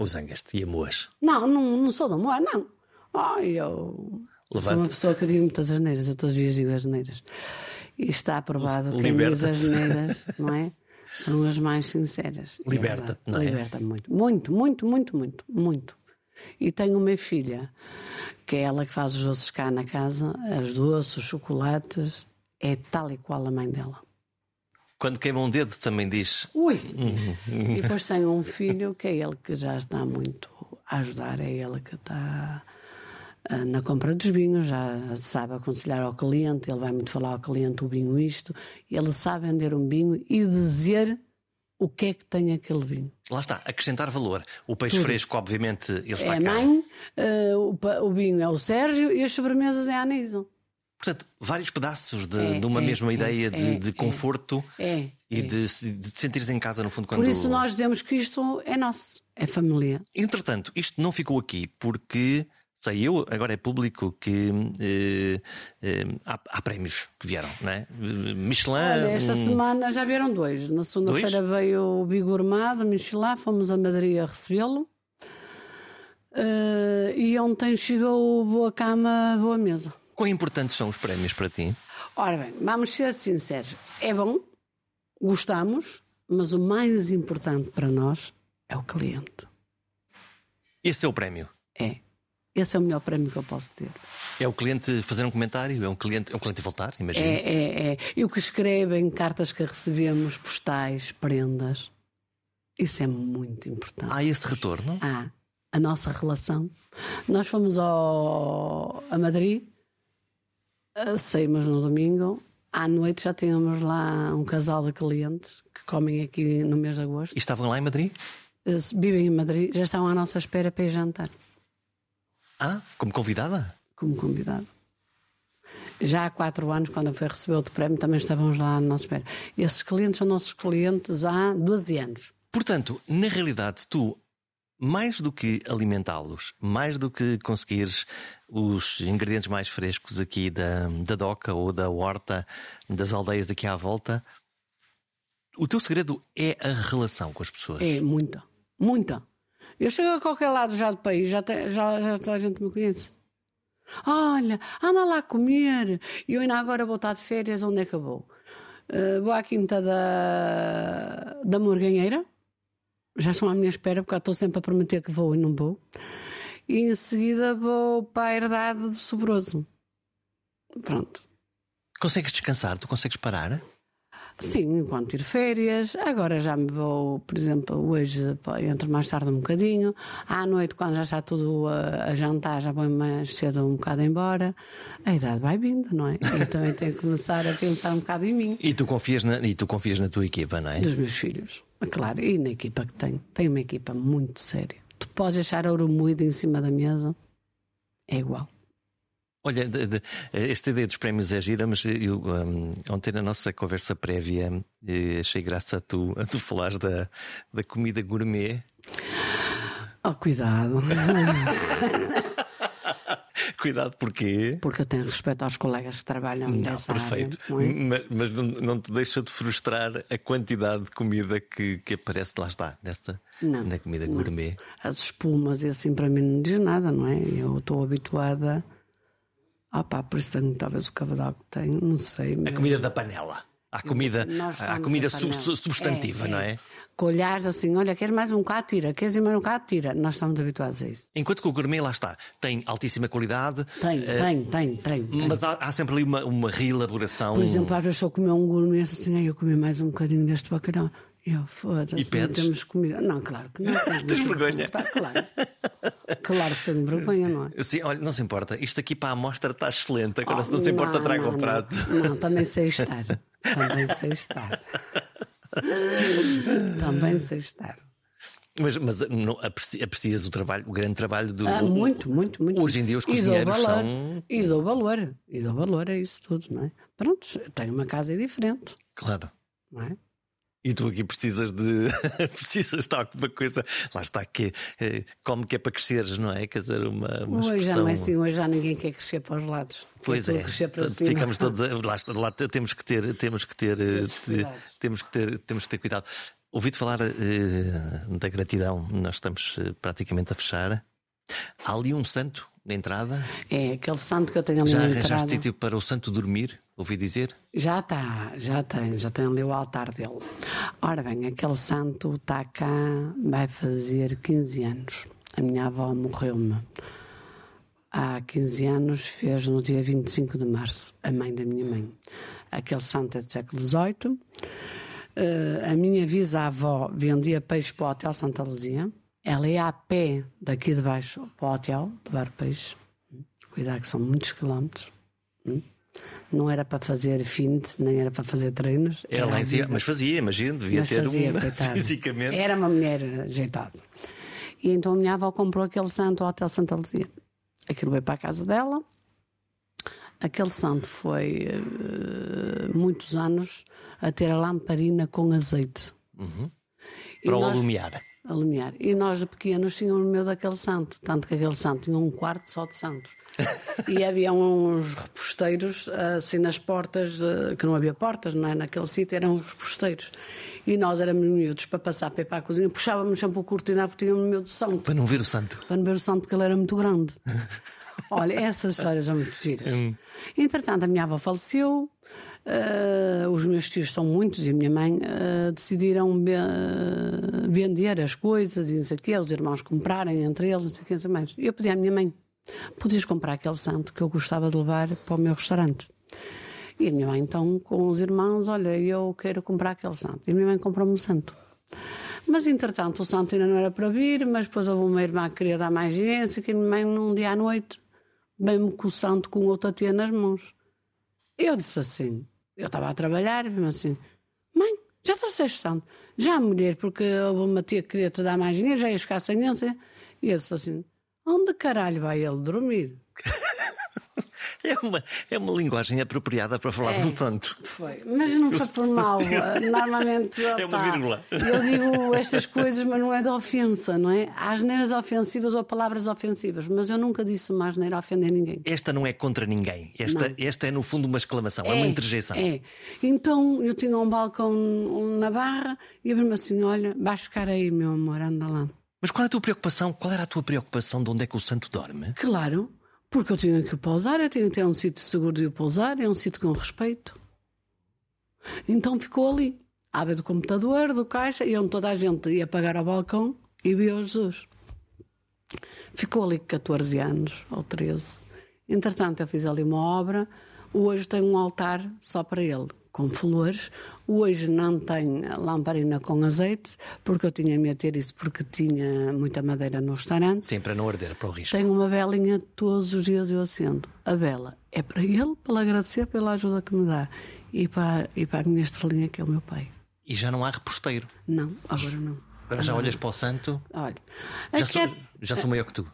[SPEAKER 1] Ou zangas-te e amoas?
[SPEAKER 2] Não, não, não sou de amor, não. Ai, eu sou uma pessoa que digo muitas asneiras, eu todos os dias digo asneiras. E está aprovado que diz asneiras, [laughs] não é? São as mais sinceras.
[SPEAKER 1] É Liberta-te, não é?
[SPEAKER 2] Liberta muito. Muito, muito, muito, muito, muito. E tenho uma filha, que é ela que faz os doces cá na casa, as doces, os chocolates, é tal e qual a mãe dela.
[SPEAKER 1] Quando queima um dedo também diz.
[SPEAKER 2] Ui! E depois tenho um filho que é ele que já está muito a ajudar, é ele que está ah, na compra dos vinhos, já sabe aconselhar ao cliente, ele vai muito falar ao cliente o vinho isto, ele sabe vender um vinho e dizer o que é que tem aquele vinho.
[SPEAKER 1] Lá está, acrescentar valor. O peixe Tudo. fresco, obviamente, ele está
[SPEAKER 2] é
[SPEAKER 1] cá.
[SPEAKER 2] a mãe, uh, o, o, vinho é o Sérgio e as sobremesas é a Anísio.
[SPEAKER 1] Portanto, vários pedaços de, é, de uma é, mesma é, ideia de, é, de conforto
[SPEAKER 2] e
[SPEAKER 1] de, de te sentires em casa, no fundo, quando...
[SPEAKER 2] Por isso nós dizemos que isto é nosso, é família.
[SPEAKER 1] Entretanto, isto não ficou aqui porque saiu, agora é público que eh, eh, há, há, prémios que vieram, não é? Michelin.
[SPEAKER 2] Olha, esta um... semana já vieram dois. Na segunda-feira veio o Bigormado, Michelin, fomos a Madrid a recebê-lo. Uh, e ontem chegou o Boa Cama, Boa Mesa.
[SPEAKER 1] Quão importantes são os prémios para ti?
[SPEAKER 2] Ora bem, vamos ser sinceros. É bom, gostamos, mas o mais importante para nós é o cliente.
[SPEAKER 1] Esse é o prémio?
[SPEAKER 2] É. Esse é o melhor prémio que eu posso ter.
[SPEAKER 1] É o cliente fazer um comentário? É um cliente, é um cliente voltar, imagino?
[SPEAKER 2] É, é, é. E o que escrevem, cartas que recebemos, postais, prendas. Isso é muito importante.
[SPEAKER 1] Há esse retorno?
[SPEAKER 2] Há. A nossa relação. Nós fomos ao, a Madrid, saímos no domingo. À noite já tínhamos lá um casal de clientes que comem aqui no mês de agosto.
[SPEAKER 1] E estavam lá em Madrid?
[SPEAKER 2] Eh, vivem em Madrid, já estão à nossa espera para ir jantar.
[SPEAKER 1] Ah, como convidada?
[SPEAKER 2] Como convidada. Já há quatro anos, quando fui receber outro prémio, também estávamos lá à nossa espera. Esses clientes são nossos clientes há 12 anos.
[SPEAKER 1] Portanto, na realidade, tu, mais do que alimentá-los, mais do que conseguires os ingredientes mais frescos aqui da, da doca ou da horta, das aldeias daqui à volta, o teu segredo é a relação com as pessoas.
[SPEAKER 2] É, muita. Muita. Eu chego a qualquer lado já do país, já, te, já, já toda a gente me conhece. Olha, anda lá comer. E eu ainda agora vou estar de férias, onde é que eu vou? Uh, vou à quinta da, da Morganheira. Já estão à minha espera, porque estou sempre a prometer que vou e não vou. E em seguida vou para a herdade do Sobroso. Pronto.
[SPEAKER 1] Consegues descansar? Tu consegues parar?
[SPEAKER 2] Sim, enquanto tiro férias. Agora já me vou, por exemplo, hoje entro mais tarde um bocadinho. À noite, quando já está tudo a, a jantar, já vou mais cedo um bocado embora. A idade vai vindo, não é? E também tenho que começar a pensar um bocado em mim. [laughs]
[SPEAKER 1] E tu confias na, e tu confias na tua equipa, não é?
[SPEAKER 2] Dos meus filhos, claro. E na equipa que tenho. Tenho uma equipa muito séria. Tu podes deixar ouro moído em cima da mesa, é igual.
[SPEAKER 1] Olha, de, de, esta ideia dos prémios é gira, mas eu, um, ontem na nossa conversa prévia eh, achei graça a tu, a tu falares da, da comida gourmet.
[SPEAKER 2] Oh, cuidado. [laughs]
[SPEAKER 1] Cuidado porquê?
[SPEAKER 2] Porque eu tenho respeito aos colegas que trabalham não, nessa
[SPEAKER 1] perfeito.
[SPEAKER 2] área.
[SPEAKER 1] Perfeito. Mas, mas não, não, te deixa de frustrar a quantidade de comida que, que aparece lá está, nessa, não, na comida gourmet.
[SPEAKER 2] As espumas e assim para mim não diz nada, não é? Eu estou habituada ah pá, por isso tenho talvez o cabedal que tenho, não sei.
[SPEAKER 1] Mas... A comida da panela. Há comida, há comida sub, substantiva, é, não é?
[SPEAKER 2] Colhares assim, olha, queres mais um bocado, tira, queres mais um bocado, tira. Nós estamos habituados a isso.
[SPEAKER 1] Enquanto que o gourmet lá está, tem altíssima qualidade.
[SPEAKER 2] Tem, uh, tem, tem, tem,
[SPEAKER 1] Mas há, há, sempre ali uma, uma reelaboração.
[SPEAKER 2] Por exemplo, às vezes eu comer um gourmet assim, eu comer mais um bocadinho deste bacalhau. Eu, foda-se, não temos comida. Não, claro que não. [laughs]
[SPEAKER 1] Tens vergonha?
[SPEAKER 2] Tá, claro. claro que tenho vergonha, não é?
[SPEAKER 1] Sim, olha, não se importa. Isto aqui para a amostra está excelente. Agora, oh, se não se importa, traga um prato.
[SPEAKER 2] Não, também sei [laughs] estar. Também sei estar. [laughs] também sei estar.
[SPEAKER 1] Mas, mas não, aprecias o trabalho, o grande trabalho do.
[SPEAKER 2] Ah, muito, muito, muito.
[SPEAKER 1] Hoje em dia os cozinheiros
[SPEAKER 2] e valor,
[SPEAKER 1] são.
[SPEAKER 2] E dou valor. E dou valor a isso tudo, não é? Pronto, tenho uma casa diferente.
[SPEAKER 1] Claro.
[SPEAKER 2] Não é?
[SPEAKER 1] E tu aqui precisas de. [laughs] precisas de alguma coisa. Lá está, que é, como que é para cresceres, não é? Quer dizer, uma. uma
[SPEAKER 2] hoje já não é assim, hoje já ninguém quer crescer para os lados.
[SPEAKER 1] Pois é.
[SPEAKER 2] Crescer para
[SPEAKER 1] cima. Ficamos todos. [laughs] Lá, lá temos que ter. Temos que ter,
[SPEAKER 2] te,
[SPEAKER 1] temos que ter, temos que ter cuidado. Ouvi-te falar da gratidão, nós estamos praticamente a fechar. Há ali um santo na entrada?
[SPEAKER 2] É, aquele santo que eu tenho ali
[SPEAKER 1] Já
[SPEAKER 2] na
[SPEAKER 1] arranjaste
[SPEAKER 2] entrada.
[SPEAKER 1] sítio para o santo dormir? Ouvi dizer?
[SPEAKER 2] Já está, já tem, já tem ali o altar dele. Ora bem, aquele santo está cá, vai fazer 15 anos. A minha avó morreu-me há 15 anos, fez no dia 25 de março, a mãe da minha mãe. Aquele santo é do século XVIII. Uh, a minha bisavó vendia peixe para o Hotel Santa Luzia. Ela ia a pé daqui de baixo para o hotel, levar peixe. Cuidado que são muitos quilómetros. Hum? Não era para fazer fins, nem era para fazer treinos.
[SPEAKER 1] Era lá em cima, mas fazia, imagino, devia
[SPEAKER 2] mas
[SPEAKER 1] ter
[SPEAKER 2] fazia,
[SPEAKER 1] um [laughs]
[SPEAKER 2] coitada.
[SPEAKER 1] fisicamente.
[SPEAKER 2] Era uma mulher ajeitada. E então a minha avó comprou aquele santo ao Hotel Santa Luzia. Aquilo veio para a casa dela. Aquele santo foi uh, muitos anos a ter a lamparina com azeite.
[SPEAKER 1] Uhum. Para o
[SPEAKER 2] nós-
[SPEAKER 1] alumiar.
[SPEAKER 2] A. E nós de pequenos tínhamos medo daquele santo, tanto que aquele santo tinha um quarto só de santos. e [laughs] havia uns reposteiros assim nas portas, de- que não havia portas, não é? Naquele sítio eram os reposteiros. E nós éramos miúdos para passar para ir para a cozinha, puxávamos sempre o cortina porque tínhamos medo do santo,
[SPEAKER 1] Para não ver o santo.
[SPEAKER 2] para não ver o santo porque ele era muito grande. [laughs] Olha, essas histórias são muito giras. Entretanto, a minha avó faleceu. Eh, os meus tios são muitos e a minha mãe eh, decidiram be- vender as coisas e não sei o quê, os irmãos comprarem entre eles, não sei o quê, não mais. Eu pedi à minha mãe: podias comprar aquele santo que eu gostava de levar para o meu restaurante? E a minha mãe, então, com os irmãos, olha, eu quero comprar aquele santo. E a minha mãe comprou-me um santo. Mas, entretanto, o santo ainda não era para vir, mas depois houve uma irmã que queria dar mais gente, que a minha mãe, num dia à noite, veio-me com o santo com outra tia nas mãos. Eu disse assim, eu estava a trabalhar, e assim, mãe, já trouxeste santo? Já, mulher, porque houve uma tia que queria te dar mais dinheiro, já ias ficar sem ele. E eu disse assim, onde caralho vai ele dormir?
[SPEAKER 1] É uma, é uma linguagem apropriada para falar
[SPEAKER 2] É.
[SPEAKER 1] de um santo.
[SPEAKER 2] Foi, mas não foi por mal. [laughs] Normalmente
[SPEAKER 1] É uma vírgula.
[SPEAKER 2] eu digo estas coisas, mas não é de ofensa, não é? Há asneiras ofensivas ou palavras ofensivas, mas eu nunca disse uma asneira a ofender ninguém.
[SPEAKER 1] Esta não é contra ninguém. Esta,
[SPEAKER 2] Não.
[SPEAKER 1] esta é, no fundo, uma exclamação, é, uma interjeição.
[SPEAKER 2] É. Então eu tinha um balcão na barra e eu me assim: olha, vais ficar aí, meu amor, anda lá.
[SPEAKER 1] Mas qual é a tua preocupação? Qual era a tua preocupação de onde é que o santo dorme?
[SPEAKER 2] Claro, porque eu tinha que pousar, eu tinha que ter um sítio seguro de pousar, é um sítio com respeito. Então ficou ali, beira do computador, do caixa, e onde toda a gente ia pagar ao balcão e via o Jesus. Ficou ali 14 anos, ou 13. Entretanto, eu fiz ali uma obra. Hoje tem um altar só para ele, com flores. Hoje não tem lamparina com azeite, porque eu tinha medo de ter isso, porque tinha muita madeira no restaurante.
[SPEAKER 1] Sempre a não arder para o risco.
[SPEAKER 2] Tenho uma velinha todos os dias eu acendo. A vela é para ele, para lhe agradecer pela ajuda que me dá. E para, e para a minha estrelinha, que é o meu pai.
[SPEAKER 1] E já não há reposteiro.
[SPEAKER 2] Não, agora não.
[SPEAKER 1] Agora já olhas para o santo,
[SPEAKER 2] Olha,
[SPEAKER 1] já sou,
[SPEAKER 2] há-
[SPEAKER 1] já sou maior que tu.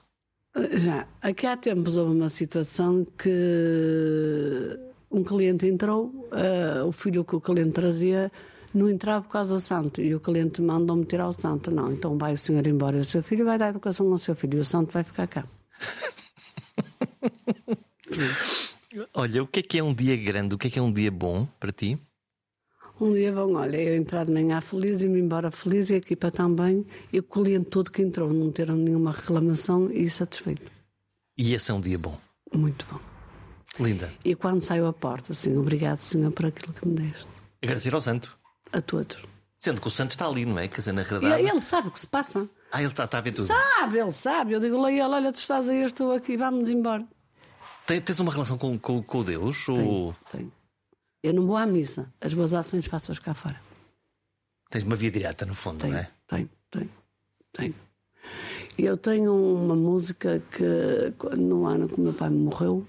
[SPEAKER 2] já, aqui há tempos houve uma situação que um cliente entrou, eh, o filho que o cliente trazia não entrava por causa do santo e o cliente mandou-me tirar o santo. Não, então vai o senhor embora o seu filho vai dar educação ao seu filho e o santo vai ficar cá. [laughs]
[SPEAKER 1] Olha, o que é que é um dia grande? O que é que é um dia bom para ti?
[SPEAKER 2] Um dia bom, olha, eu entrar de manhã feliz e me embora feliz e a equipa também. E o cliente todo que entrou não ter nenhuma reclamação e satisfeito.
[SPEAKER 1] E esse é um dia bom.
[SPEAKER 2] Muito bom.
[SPEAKER 1] Linda.
[SPEAKER 2] E quando saiu a porta, assim, obrigado, senhor, por aquilo que me deste.
[SPEAKER 1] Agradecer ao santo.
[SPEAKER 2] A todos.
[SPEAKER 1] Sendo que o santo está ali, não é? Quer dizer, na
[SPEAKER 2] E
[SPEAKER 1] realidade.
[SPEAKER 2] ele sabe o que se passa.
[SPEAKER 1] Ah, ele está, está a ver tudo.
[SPEAKER 2] Sabe, ele sabe. Eu digo-lhe a ele: olha, tu estás aí, eu estou aqui, vamos embora.
[SPEAKER 1] Tem- Tens uma relação com, com, com Deus? Ou
[SPEAKER 2] Tenho. Eu não vou à missa. As boas ações faço-as cá fora.
[SPEAKER 1] tens uma via direta, no fundo,
[SPEAKER 2] Tenho,
[SPEAKER 1] não é?
[SPEAKER 2] tenho, tenho, tenho. Eu tenho uma música que no ano que o meu pai morreu,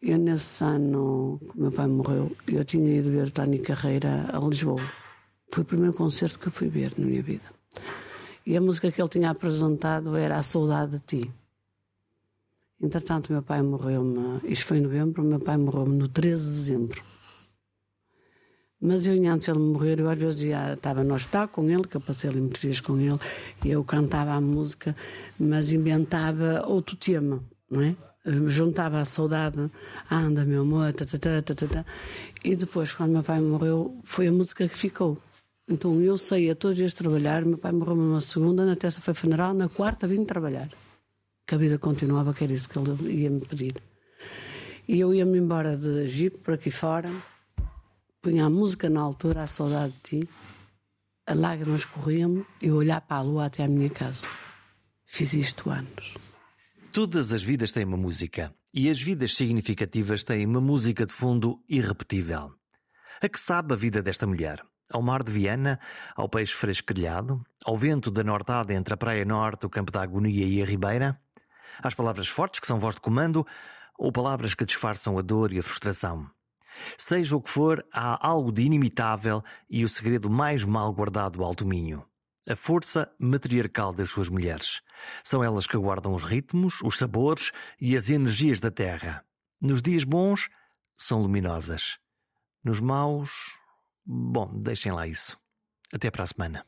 [SPEAKER 2] eu nesse ano que meu pai morreu, eu tinha ido ver Tani Carreira a Lisboa. Foi o primeiro concerto que eu fui ver na minha vida. E a música que ele tinha apresentado era A Saudade de Ti. Entretanto, meu pai morreu-me, isto foi em novembro, meu pai morreu-me no 13 de dezembro. Mas eu, antes de ele morrer, eu às vezes já estava no hospital com ele, que eu passei ali muitos dias com ele, e eu cantava a música, mas inventava outro tema, não é? Eu Juntava a saudade, anda meu amor, tá, tá, tá, tá, tá, e depois, quando meu pai morreu, foi a música que ficou. Então eu saía todos os dias trabalhar, meu pai morreu numa segunda, na terça foi funeral, na quarta vim trabalhar. Que a vida continuava, que era isso que ele ia me pedir. E eu ia-me embora de Egito para aqui fora, punha a música na altura, a saudade de ti, a lágrimas corriam-me e eu olhar para a lua até à minha casa. Fiz isto anos.
[SPEAKER 1] Todas as vidas têm uma música e as vidas significativas têm uma música de fundo irrepetível. A que sabe a vida desta mulher? Ao mar de Viana, ao peixe fresquelhado, ao vento da nortada entre a Praia Norte, o Campo da Agonia e a Ribeira? Às palavras fortes que são voz de comando ou palavras que disfarçam a dor e a frustração? Seja o que for, há algo de inimitável e o segredo mais mal guardado ao Minho. A força matriarcal das suas mulheres. São elas que guardam os ritmos, os sabores e as energias da terra. Nos dias bons, são luminosas. Nos maus, bom, deixem lá isso. Até para a semana.